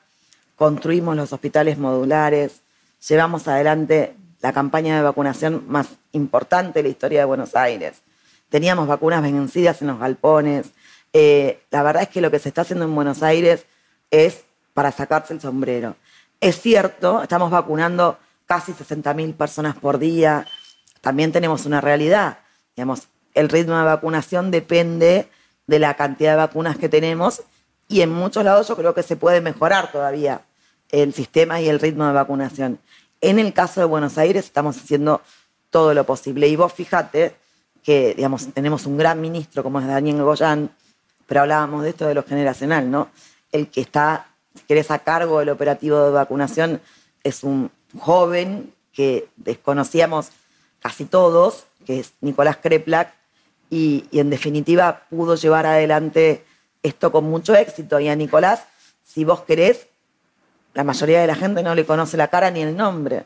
Construimos los hospitales modulares, llevamos adelante la campaña de vacunación más importante de la historia de Buenos Aires. Teníamos vacunas vencidas en los galpones. Eh, la verdad es que lo que se está haciendo en Buenos Aires es para sacarse el sombrero. Es cierto, estamos vacunando casi 60.000 personas por día. También tenemos una realidad. Digamos, el ritmo de vacunación depende de la cantidad de vacunas que tenemos y en muchos lados yo creo que se puede mejorar todavía el sistema y el ritmo de vacunación. En el caso de Buenos Aires estamos haciendo todo lo posible. Y vos fíjate que, digamos, tenemos un gran ministro como es Daniel Goyán, pero hablábamos de esto de lo generacional, ¿no? El que está, si querés, a cargo del operativo de vacunación es un joven que desconocíamos casi todos, que es Nicolás Kreplak, y, en definitiva pudo llevar adelante esto con mucho éxito. Y a Nicolás, si vos querés, la mayoría de la gente no le conoce la cara ni el nombre.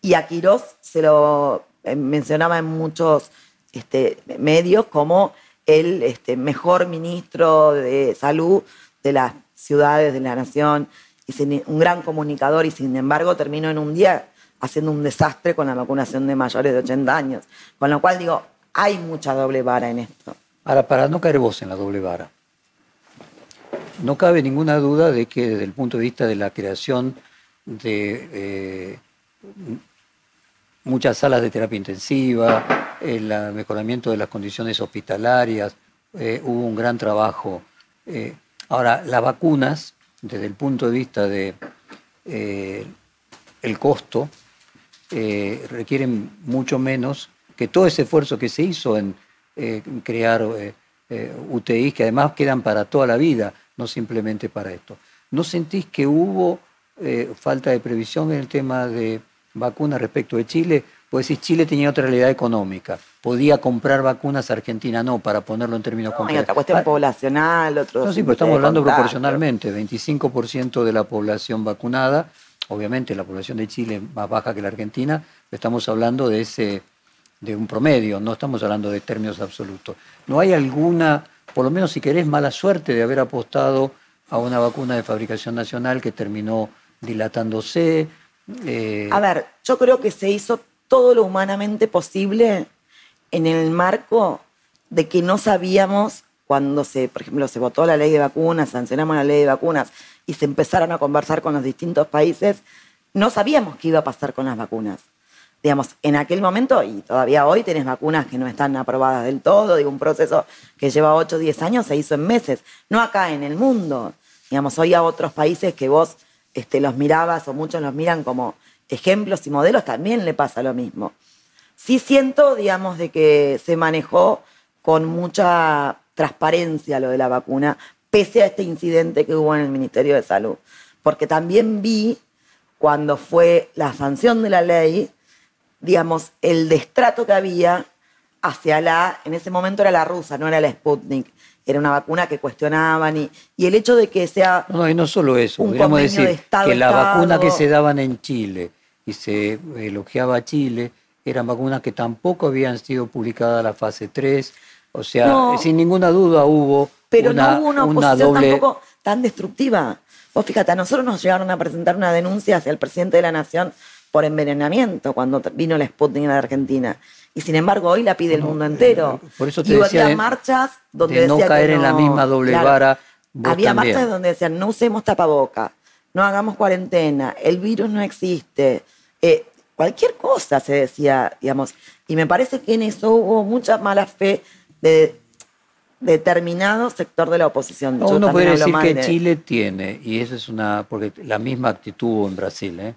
Y a Quirós se lo eh, mencionaba en muchos este, medios como el este, mejor ministro de salud de las ciudades de la nación y un gran comunicador y sin embargo terminó en un día haciendo un desastre con la vacunación de mayores de 80 años. Con lo cual digo, hay mucha doble vara en esto. Ahora, para no caer vos en la doble vara, no cabe ninguna duda de que desde el punto de vista de la creación de eh, muchas salas de terapia intensiva, el mejoramiento de las condiciones hospitalarias, eh, hubo un gran trabajo. Eh, ahora, las vacunas desde el punto de vista de el costo, requieren mucho menos que todo ese esfuerzo que se hizo en eh, crear UTIs, que además quedan para toda la vida, no simplemente para esto. ¿No sentís que hubo falta de previsión en el tema de vacunas respecto de Chile? Pues si Chile tenía otra realidad económica, podía comprar vacunas, Argentina no, para ponerlo en términos no, Hay otra cuestión ah, poblacional, otro. No, sí, pero estamos hablando proporcionalmente, 25% de la población vacunada, obviamente la población de Chile es más baja que la Argentina, estamos hablando de ese de un promedio, no estamos hablando de términos absolutos. ¿No hay alguna, por lo menos si querés, mala suerte de haber apostado a una vacuna de fabricación nacional que terminó dilatándose? Eh, a ver, yo creo que se hizo todo lo humanamente posible en el marco de que no sabíamos cuando se, por ejemplo, se votó la ley de vacunas, sancionamos la ley de vacunas y se empezaron a conversar con los distintos países, no sabíamos qué iba a pasar con las vacunas. Digamos, en aquel momento, y todavía hoy tenés vacunas que no están aprobadas del todo, digo, un proceso que lleva 8 o 10 años se hizo en meses, no acá en el mundo. Digamos, hoy a otros países que vos este, los mirabas o muchos los miran como ejemplos y modelos, también le pasa lo mismo. Sí siento, digamos, de que se manejó con mucha transparencia lo de la vacuna, pese a este incidente que hubo en el Ministerio de Salud. Porque también vi, cuando fue la sanción de la ley, digamos, el destrato que había hacia la, en ese momento era la rusa, no era la Sputnik, era una vacuna que cuestionaban y, y el hecho de que sea... No, y no solo eso, podríamos decir que la vacuna que se daban en Chile y se elogiaba a Chile, eran vacunas que tampoco habían sido publicadas la fase 3, o sea, sin ninguna duda hubo Pero no hubo una oposición tampoco tan destructiva. Vos fíjate, a nosotros nos llegaron a presentar una denuncia hacia el presidente de la Nación por envenenamiento cuando vino la Sputnik en la Argentina. Y sin embargo, hoy la pide el mundo entero. Eh, por eso te decía marchas donde no caer en la misma doble vara. Había marchas donde decían no usemos tapaboca, no hagamos cuarentena, el virus no existe. Eh, cualquier cosa se decía, digamos. Y me parece que en eso hubo mucha mala fe de determinado sector de la oposición. uno puede decir que Chile tiene, y eso es una, porque la misma actitud en Brasil, ¿eh?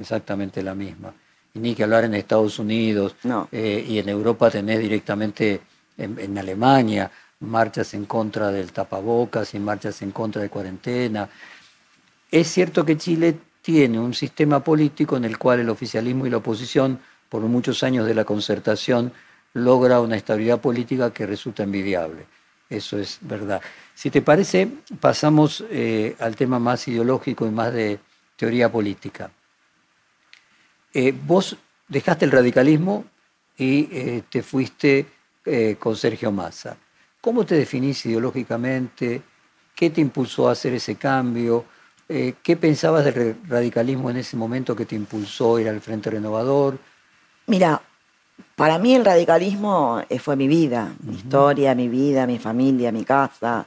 Exactamente la misma. Y ni que hablar en Estados Unidos eh, y en Europa tenés directamente en, Alemania marchas en contra del tapabocas y marchas en contra de cuarentena. Es cierto que Chile tiene un sistema político en el cual el oficialismo y la oposición, por muchos años de la concertación, logra una estabilidad política que resulta envidiable. Eso es verdad. Si te parece, pasamos eh, al tema más ideológico y más de teoría política. Eh, vos dejaste el radicalismo y eh, te fuiste con Sergio Massa. ¿Cómo te definís ideológicamente? ¿Qué te impulsó a hacer ese cambio? ¿Qué pensabas del radicalismo en ese momento que te impulsó ir al Frente Renovador? Mira, para mí el radicalismo eh, fue mi vida, mi historia, mi vida, mi familia, mi casa.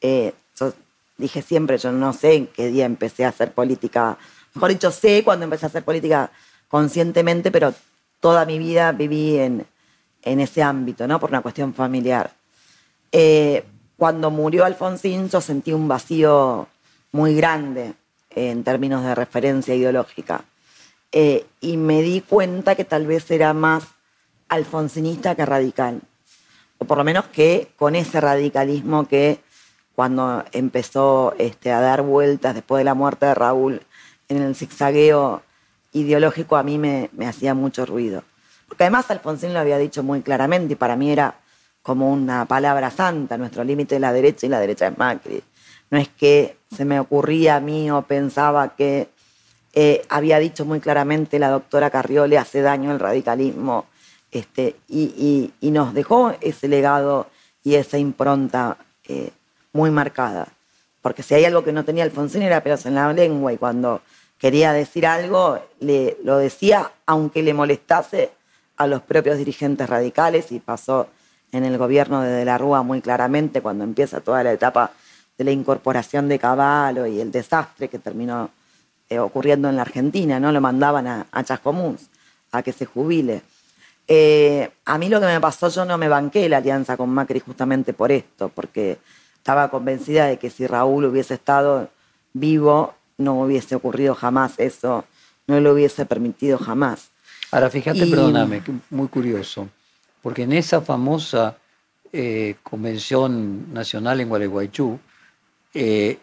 Eh, yo dije siempre, yo no sé en qué día empecé a hacer política, mejor dicho, sé cuando empecé a hacer política conscientemente, pero toda mi vida viví en, ese ámbito, ¿no? Por una cuestión familiar. Eh, cuando murió Alfonsín, yo sentí un vacío muy grande en términos de referencia ideológica. y me di cuenta que tal vez era más alfonsinista que radical. O por lo menos que con ese radicalismo que cuando empezó este, a dar vueltas después de la muerte de Raúl en el zigzagueo ideológico a mí me, hacía mucho ruido. Porque además Alfonsín lo había dicho muy claramente y para mí era como una palabra santa, nuestro límite es la derecha y la derecha es Macri. No es que se me ocurría a mí o pensaba que eh, había dicho muy claramente la doctora Carriole hace daño el radicalismo este, y, nos dejó ese legado y esa impronta eh, muy marcada. Porque si hay algo que no tenía Alfonsín era pelos en la lengua y cuando quería decir algo le, lo decía aunque le molestase a los propios dirigentes radicales y pasó en el gobierno de De la Rúa muy claramente cuando empieza toda la etapa de la incorporación de Caballo y el desastre que terminó eh, ocurriendo en la Argentina, ¿no? Lo mandaban a, a Chascomús a que se jubile. Eh, a mí lo que me pasó, yo no me banqué la alianza con Macri justamente por esto, porque estaba convencida de que si Raúl hubiese estado vivo, no hubiese ocurrido jamás eso, no lo hubiese permitido jamás. Ahora, fíjate, perdóname, muy curioso, porque en esa famosa eh, convención nacional en Gualeguaychú, eh,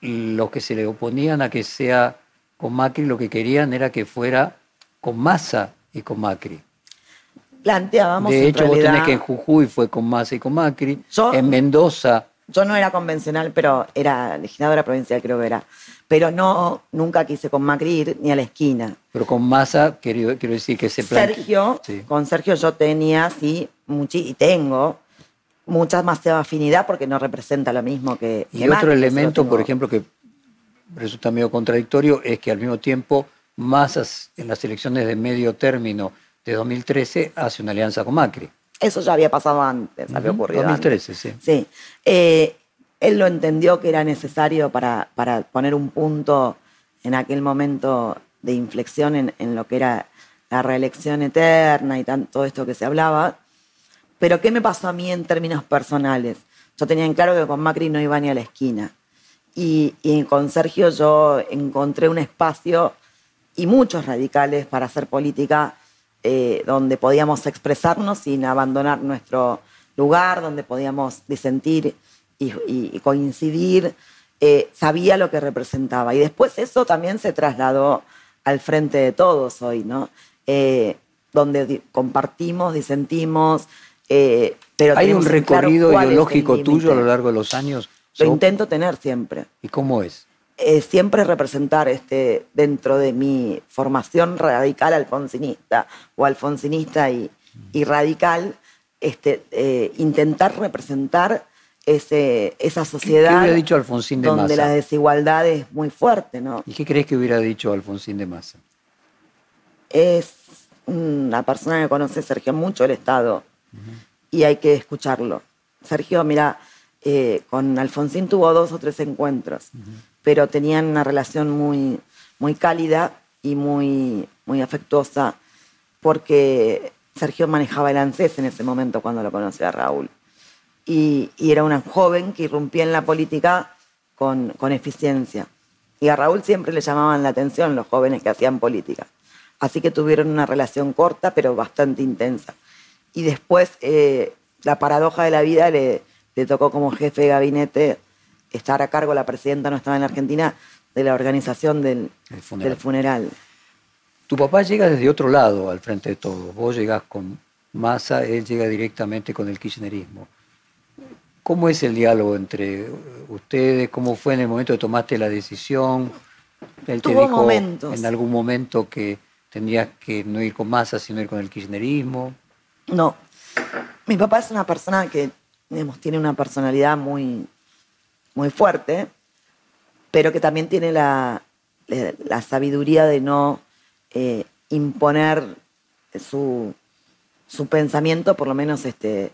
los que se le oponían a que sea con Macri, lo que querían era que fuera con Massa y con Macri planteábamos. De hecho, vos tenés que en Jujuy fue con Massa y con Macri. en Mendoza. Yo no era convencional, pero era legisladora provincial, creo que era. Pero no, nunca quise con Macri ir ni a la esquina. Pero con Massa, quiero, quiero decir que se Sergio, con Sergio yo tenía, sí, y tengo mucha más afinidad porque no representa lo mismo que. Y otro elemento, por ejemplo, que resulta medio contradictorio, es que al mismo tiempo Massa en las elecciones de medio término de 2013 hace una alianza con Macri. Eso ya había pasado antes, había ocurrido 2013, sí. Sí. Eh, él lo entendió que era necesario para, para, poner un punto en aquel momento de inflexión en, lo que era la reelección eterna y todo esto que se hablaba. Pero ¿qué me pasó a mí en términos personales? Yo tenía en claro que con Macri no iba ni a la esquina. Y, y con Sergio yo encontré un espacio y muchos radicales para hacer política eh, donde podíamos expresarnos sin abandonar nuestro lugar, donde podíamos disentir y, coincidir, eh, sabía lo que representaba. Y después eso también se trasladó al frente de todos hoy, ¿no? Eh, donde compartimos, disentimos, pero... ¿Hay un recorrido ideológico tuyo a lo largo de los años? Lo intento tener siempre. ¿Y cómo es? Eh, siempre representar este, dentro de mi formación radical alfonsinista o alfonsinista y, radical, este, eh, intentar representar ese, esa sociedad ¿Qué hubiera dicho Alfonsín de donde Massa? la desigualdad es muy fuerte, ¿no? ¿Y qué crees que hubiera dicho Alfonsín de Massa? Es una persona que conoce Sergio mucho el Estado y hay que escucharlo. Sergio, mira, eh, con Alfonsín tuvo dos o tres encuentros, pero tenían una relación muy, muy cálida y muy, muy afectuosa porque Sergio manejaba el ANSES en ese momento cuando lo conoció a Raúl. Y, era una joven que irrumpía en la política con, con eficiencia. Y a Raúl siempre le llamaban la atención los jóvenes que hacían política. Así que tuvieron una relación corta, pero bastante intensa. Y después, eh, la paradoja de la vida le tocó como jefe de gabinete estar a cargo, la presidenta no estaba en la Argentina, de la organización del, El funeral. del funeral. Tu papá llega desde otro lado al frente de todos. Vos llegás con Massa, él llega directamente con el kirchnerismo. ¿Cómo es el diálogo entre ustedes? ¿Cómo fue en el momento que tomaste la decisión? Él te Tuvo dijo momentos. en algún momento que tendrías que no ir con Massa, sino ir con el kirchnerismo. No. Mi papá es una persona que, digamos, tiene una personalidad muy, muy fuerte, pero que también tiene la, la- sabiduría de no eh, imponer su, su pensamiento, por lo menos este,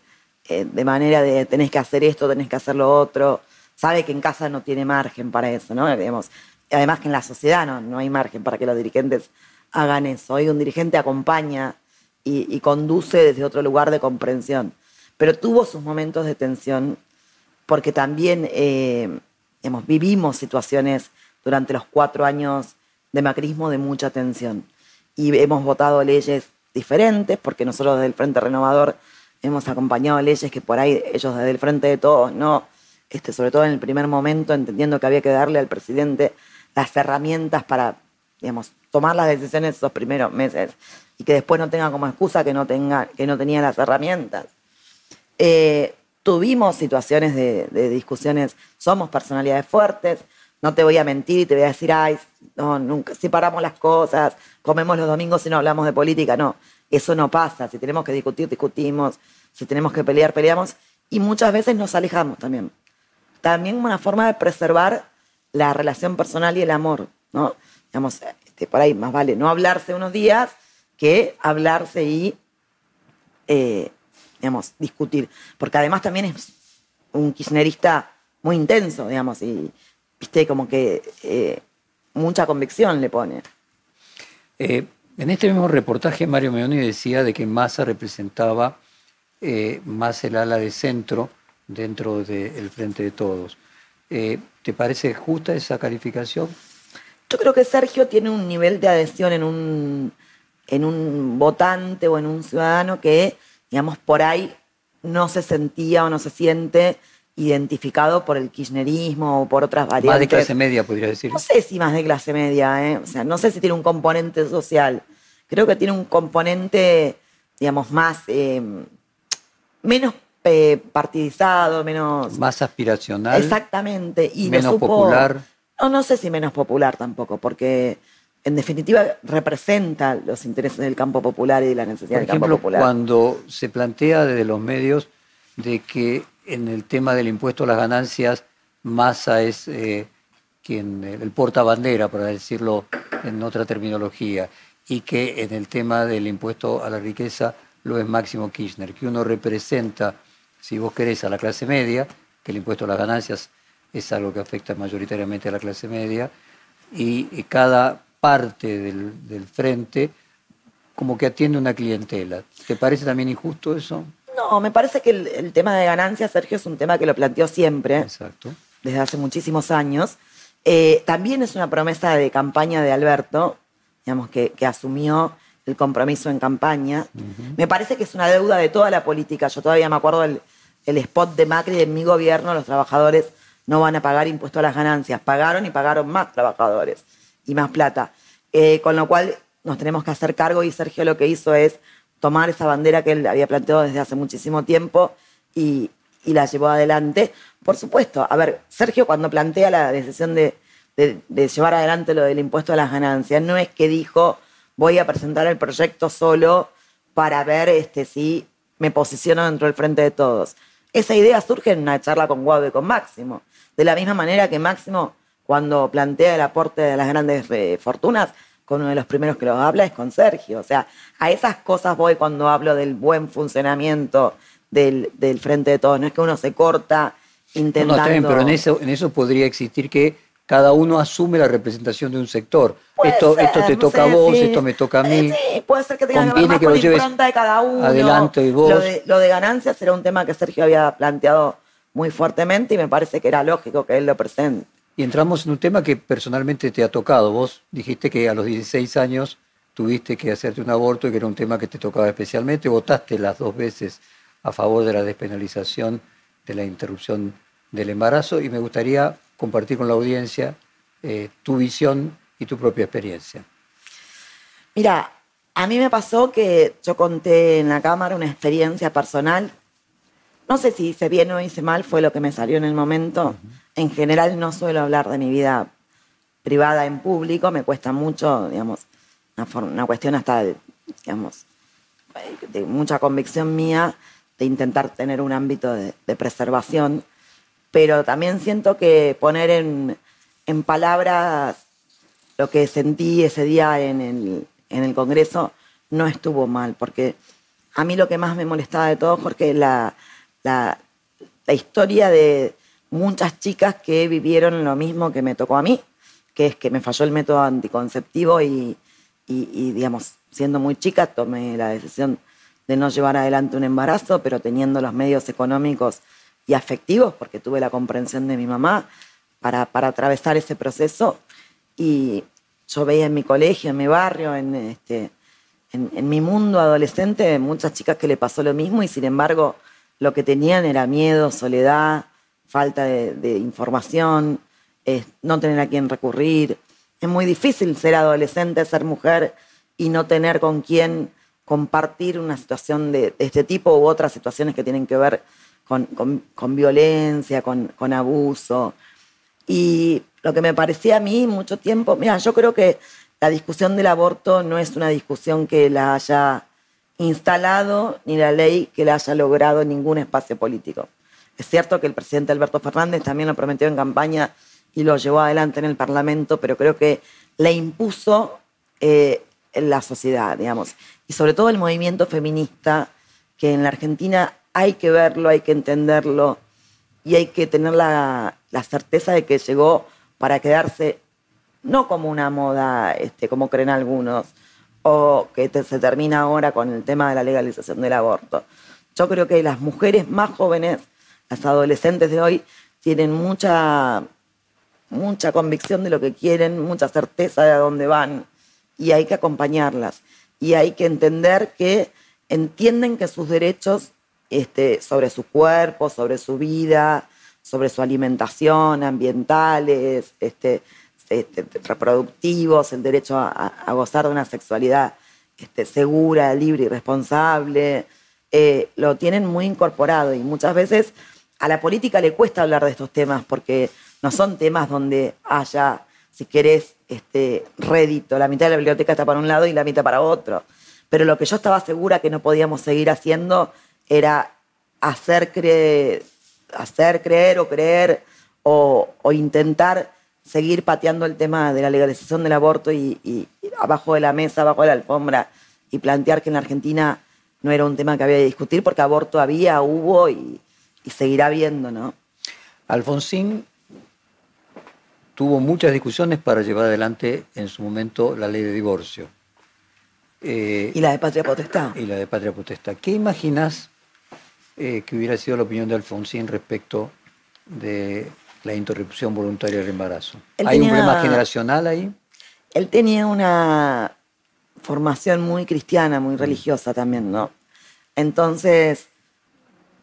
eh, de manera de tenés que hacer esto, tenés que hacer lo otro. Sabe que en casa no tiene margen para eso, ¿no? Digamos, además que en la sociedad no, no hay margen para que los dirigentes hagan eso. Hoy un dirigente acompaña y conduce desde otro lugar de comprensión. Pero tuvo sus momentos de tensión porque también eh, vivimos situaciones durante los cuatro años de macrismo de mucha tensión. Y hemos votado leyes diferentes, porque nosotros desde el Frente Renovador hemos acompañado leyes que por ahí ellos desde el Frente de Todos no, este, sobre todo en el primer momento, entendiendo que había que darle al presidente las herramientas para, digamos, tomar las decisiones esos primeros meses y que después no tenga como excusa que no, tenga, que no tenía las herramientas. Eh, tuvimos situaciones de, discusiones, somos personalidades fuertes, no te voy a mentir y te voy a decir, ay, no, nunca, si paramos las cosas, comemos los domingos y no hablamos de política, no, eso no pasa, si tenemos que discutir, discutimos, si tenemos que pelear, peleamos, y muchas veces nos alejamos también. También una forma de preservar la relación personal y el amor, ¿no? Digamos, este, por ahí más vale no hablarse unos días que hablarse y eh, digamos, discutir. Porque además también es un kirchnerista muy intenso, digamos, y viste, como que eh, mucha convicción le pone. Eh, en este mismo reportaje, Mario Meoni decía de que Massa representaba eh, más el ala de centro dentro del Frente de Todos. ¿Te parece justa esa calificación? Yo creo que Sergio tiene un nivel de adhesión en un, en un votante o en un ciudadano que, digamos, por ahí no se sentía o no se siente identificado por el kirchnerismo o por otras variantes. Más de clase media, podría decir. No sé si más de clase media, ¿eh? o sea, no sé si tiene un componente social. Creo que tiene un componente, digamos, más, eh, menos eh, partidizado, menos... Más aspiracional. Exactamente. Y menos supo- popular. No, no sé si menos popular tampoco, porque en definitiva representa los intereses del campo popular y de la necesidad Por del campo popular. cuando se plantea desde los medios de que en el tema del impuesto a las ganancias, Massa es eh, quien, el portabandera, para decirlo en otra terminología, y que en el tema del impuesto a la riqueza lo es Máximo Kirchner, que uno representa, si vos querés, a la clase media, que el impuesto a las ganancias es algo que afecta mayoritariamente a la clase media, y cada parte del, del frente como que atiende una clientela. ¿Te parece también injusto eso? No, me parece que el, el tema de ganancias, Sergio, es un tema que lo planteó siempre, Exacto. desde hace muchísimos años. Eh, también es una promesa de campaña de Alberto, digamos, que, que asumió el compromiso en campaña. Me parece que es una deuda de toda la política. Yo todavía me acuerdo el, el spot de Macri de mi gobierno, los trabajadores no van a pagar impuesto a las ganancias. Pagaron y pagaron más trabajadores y más plata. Eh, con lo cual nos tenemos que hacer cargo y Sergio lo que hizo es tomar esa bandera que él había planteado desde hace muchísimo tiempo y, la llevó adelante. Por supuesto, a ver, Sergio cuando plantea la decisión de, de- de llevar adelante lo del impuesto a las ganancias, no es que dijo voy a presentar el proyecto solo para ver este, si me posiciono dentro del frente de todos. esa idea surge en una charla con Guado y con Máximo. De la misma manera que Máximo, cuando plantea el aporte de las grandes eh, fortunas, con uno de los primeros que lo habla es con Sergio. O sea, a esas cosas voy cuando hablo del buen funcionamiento del, Frente de Todos. No es que uno se corta intentando... No, no pero en eso, en eso podría existir que cada uno asume la representación de un sector. esto, esto te toca a vos, esto me toca a mí. Sí, puede ser que tenga que ver más con la impronta de cada uno. Adelante y vos. Lo de, lo de ganancias era un tema que Sergio había planteado muy fuertemente y me parece que era lógico que él lo presente. Y entramos en un tema que personalmente te ha tocado. Vos dijiste que a los 16 años tuviste que hacerte un aborto y que era un tema que te tocaba especialmente. Votaste las dos veces a favor de la despenalización de la interrupción del embarazo y me gustaría compartir con la audiencia eh, tu visión y tu propia experiencia. Mira, a mí me pasó que yo conté en la cámara una experiencia personal. No sé si hice bien o hice mal, fue lo que me salió en el momento. En general no suelo hablar de mi vida privada en público, me cuesta mucho, digamos, una, cuestión hasta, digamos, de mucha convicción mía de intentar tener un ámbito de preservación pero también siento que poner en, palabras lo que sentí ese día en el, Congreso no estuvo mal, porque a mí lo que más me molestaba de todo, Jorge, es la, la, historia de muchas chicas que vivieron lo mismo que me tocó a mí, que es que me falló el método anticonceptivo y, y, digamos, siendo muy chica tomé la decisión de no llevar adelante un embarazo, pero teniendo los medios económicos y afectivos, porque tuve la comprensión de mi mamá para, para atravesar ese proceso. Y yo veía en mi colegio, en mi barrio, en, este, en, mi mundo adolescente, muchas chicas que le pasó lo mismo y sin embargo lo que tenían era miedo, soledad, falta de, información, no tener a quién recurrir. Es muy difícil ser adolescente, ser mujer y no tener con quién compartir una situación de, este tipo u otras situaciones que tienen que ver con, violencia, con, abuso. Y lo que me parecía a mí mucho tiempo, mira, yo creo que la discusión del aborto no es una discusión que la haya instalado ni la ley que la haya logrado en ningún espacio político. Es cierto que el presidente Alberto Fernández también lo prometió en campaña y lo llevó adelante en el Parlamento, pero creo que la impuso eh, la sociedad, digamos. Y sobre todo el movimiento feminista, que en la Argentina hay que verlo, hay que entenderlo y hay que tener la, certeza de que llegó para quedarse no como una moda, este, como creen algunos, o que se termina ahora con el tema de la legalización del aborto. Yo creo que las mujeres más jóvenes, las adolescentes de hoy, tienen mucha, mucha convicción de lo que quieren, mucha certeza de a dónde van, y hay que acompañarlas. Y hay que entender que entienden que sus derechos este, sobre su cuerpo, sobre su vida, sobre su alimentación, ambientales, este, este, reproductivos, el derecho a, gozar de una sexualidad este, segura, libre y responsable, eh, lo tienen muy incorporado y muchas veces a la política le cuesta hablar de estos temas porque no son temas donde haya, si querés, este, rédito, la mitad de la biblioteca está para un lado y la mitad para otro. Pero lo que yo estaba segura que no podíamos seguir haciendo era hacer creer, hacer creer o creer o, intentar seguir pateando el tema de la legalización del aborto y, abajo de la mesa, abajo de la alfombra y plantear que en Argentina no era un tema que había que discutir porque aborto había, hubo y, seguirá habiendo, ¿no? Alfonsín tuvo muchas discusiones para llevar adelante en su momento la ley de divorcio. Eh, y la de patria potestad. Y la de patria potestad. ¿Qué imaginas eh, que hubiera sido la opinión de Alfonsín respecto de la interrupción voluntaria del embarazo. ¿Hay un problema generacional ahí? Él tenía una formación muy cristiana, muy mm. religiosa también, ¿no? Entonces,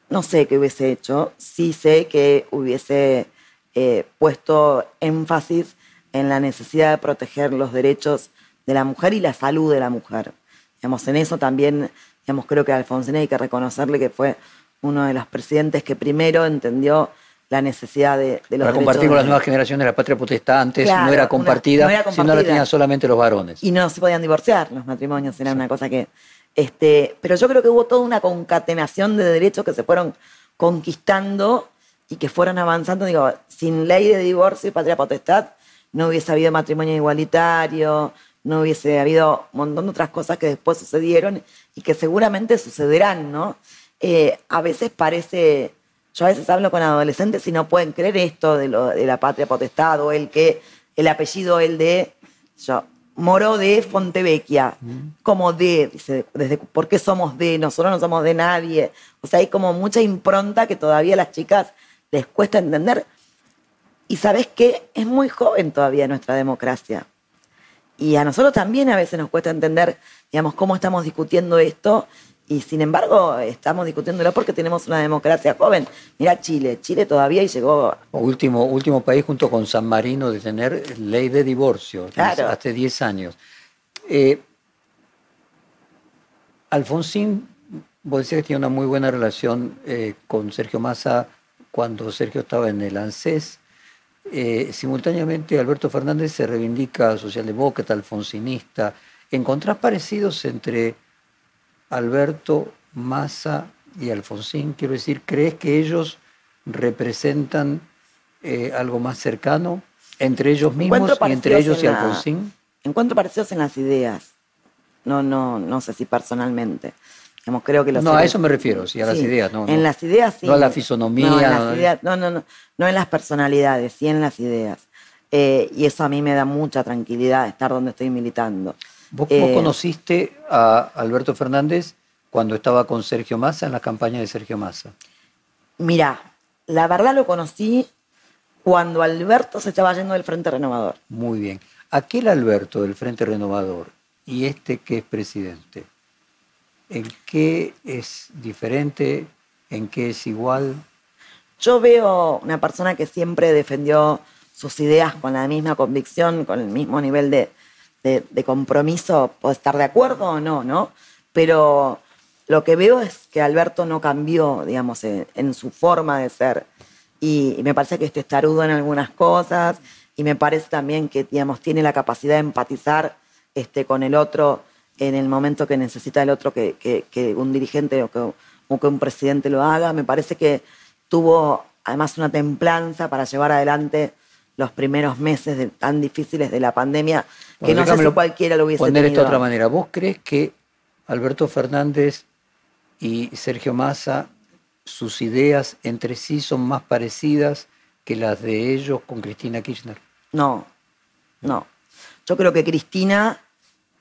no sé qué hubiese hecho, sí sé que hubiese eh, puesto énfasis en la necesidad de proteger los derechos de la mujer y la salud de la mujer. Digamos, en eso también, digamos, creo que a Alfonsín hay que reconocerle que fue uno de los presidentes que primero entendió la necesidad de, de los Para compartir con las nuevas generaciones, la patria potestad antes no, era compartida, sino la tenían solamente los varones. Y no se podían divorciar, los matrimonios era una cosa que... Este, pero yo creo que hubo toda una concatenación de derechos que se fueron conquistando y que fueron avanzando. Digo, sin ley de divorcio y patria potestad no hubiese habido matrimonio igualitario, no hubiese habido un montón de otras cosas que después sucedieron y que seguramente sucederán, ¿no? Eh, a veces parece, yo a veces hablo con adolescentes y no pueden creer esto de, lo, de la patria potestad o el que el apellido, el de, yo, Moro de Fontevecchia, como de, dice, desde, ¿por qué somos de? Nosotros no somos de nadie. O sea, hay como mucha impronta que todavía a las chicas les cuesta entender. Y sabes qué, es muy joven todavía nuestra democracia. Y a nosotros también a veces nos cuesta entender, digamos, cómo estamos discutiendo esto y sin embargo, estamos discutiéndolo porque tenemos una democracia joven. Mira Chile, Chile todavía y llegó... Último, último país junto con San Marino de tener ley de divorcio, hace 10 años. Eh, Alfonsín, vos decías que tiene una muy buena relación eh, con Sergio Massa cuando Sergio estaba en el ANSES. Eh, simultáneamente, Alberto Fernández se reivindica socialdemócrata, alfonsinista. ¿Encontrás parecidos entre Alberto, Massa y Alfonsín, quiero decir, ¿crees que ellos representan eh, algo más cercano entre ellos mismos y entre ellos y Alfonsín? encuentro parecidos en las ideas. No, no, no sé si personalmente. creo que no, a eso me refiero, sí, a las ideas. No, en las ideas sí. No a la fisonomía. No, no, no, no, en las personalidades, sí en las ideas. Eh, y eso a mí me da mucha tranquilidad estar donde estoy militando. ¿Vos, eh, conociste a Alberto Fernández cuando estaba con Sergio Massa en la campaña de Sergio Massa? Mira, la verdad lo conocí cuando Alberto se estaba yendo del Frente Renovador. Muy bien. Aquel Alberto del Frente Renovador y este que es presidente, ¿en qué es diferente? ¿En qué es igual? Yo veo una persona que siempre defendió sus ideas con la misma convicción, con el mismo nivel de, de, compromiso, puedo estar de acuerdo o no, ¿no? Pero lo que veo es que Alberto no cambió, digamos, en, su forma de ser. Y, me parece que este tarudo en algunas cosas y me parece también que, digamos, tiene la capacidad de empatizar este, con el otro en el momento que necesita el otro que, que, un dirigente o que un presidente lo haga. Me parece que tuvo además una templanza para llevar adelante los primeros meses tan difíciles de la pandemia, que no sé si cualquiera lo hubiese poner esto de otra manera. ¿Vos crees que Alberto Fernández y Sergio Massa, sus ideas entre sí son más parecidas que las de ellos con Cristina Kirchner? No, no. Yo creo que Cristina,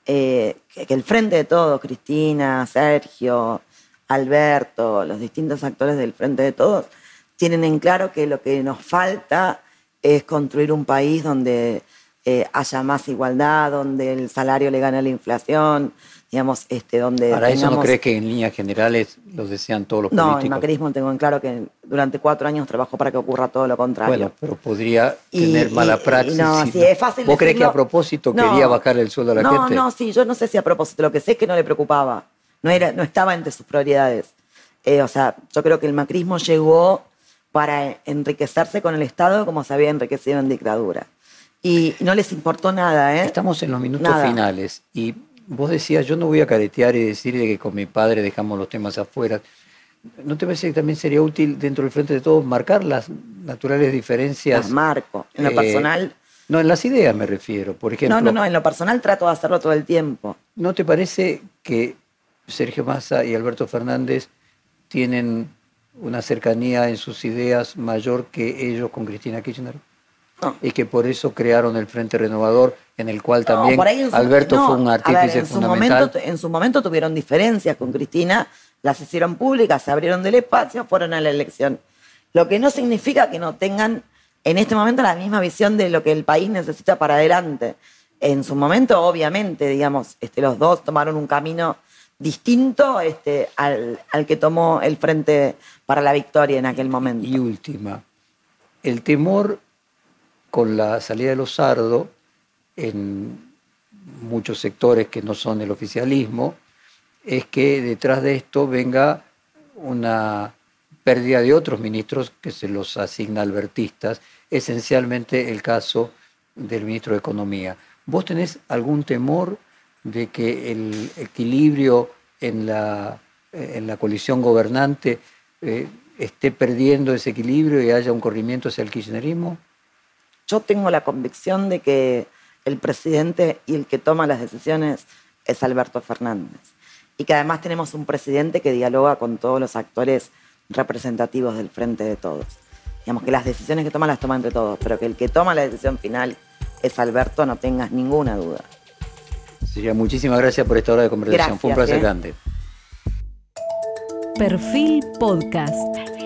eh, que, el frente de todos, Cristina, Sergio, Alberto, los distintos actores del frente de todos, tienen en claro que lo que nos falta es construir un país donde eh, haya más igualdad, donde el salario le gane a la inflación, digamos, este, donde... Para eso no crees que en líneas generales lo desean todos los políticos. No, el macrismo tengo en claro que durante cuatro años trabajo para que ocurra todo lo contrario. Bueno, pero podría tener mala praxis. no, sí, es fácil ¿Vos crees que a propósito quería bajar el sueldo a la gente? No, no, sí, yo no sé si a propósito. Lo que sé es que no le preocupaba. No, era, no estaba entre sus prioridades. Eh, o sea, yo creo que el macrismo llegó para enriquecerse con el Estado como se había enriquecido en dictadura. Y no les importó nada. ¿eh? Estamos en los minutos finales y vos decías, yo no voy a caretear y decir que con mi padre dejamos los temas afuera. ¿No te parece que también sería útil dentro del frente de todos marcar las naturales diferencias? Las marco. En lo eh, personal. No, en las ideas me refiero, por ejemplo. No, no, no, en lo personal trato de hacerlo todo el tiempo. ¿No te parece que Sergio Massa y Alberto Fernández tienen una cercanía en sus ideas mayor que ellos con Cristina Kirchner. Y que por eso crearon el Frente Renovador, en el cual también Alberto fue un artífice en fundamental. Su momento, en su momento tuvieron diferencias con Cristina, las hicieron públicas, se abrieron del espacio, fueron a la elección. Lo que no significa que no tengan en este momento la misma visión de lo que el país necesita para adelante. En su momento, obviamente, digamos, este, los dos tomaron un camino distinto este, al, que tomó el Frente para la Victoria en aquel momento. Y última, el temor con la salida de los sardos en muchos sectores que no son el oficialismo es que detrás de esto venga una pérdida de otros ministros que se los asigna albertistas, esencialmente el caso del ministro de Economía. ¿Vos tenés algún temor de que el equilibrio en la, en la coalición gobernante eh, esté perdiendo ese equilibrio y haya un corrimiento hacia el kirchnerismo? Yo tengo la convicción de que el presidente y el que toma las decisiones es Alberto Fernández. Y que además tenemos un presidente que dialoga con todos los actores representativos del frente de todos. Digamos que las decisiones que toma las toma entre todos, pero que el que toma la decisión final es Alberto, no tengas ninguna duda. Muchísimas gracias por esta hora de conversación. Fue un placer ¿eh? grande. Perfil Podcast.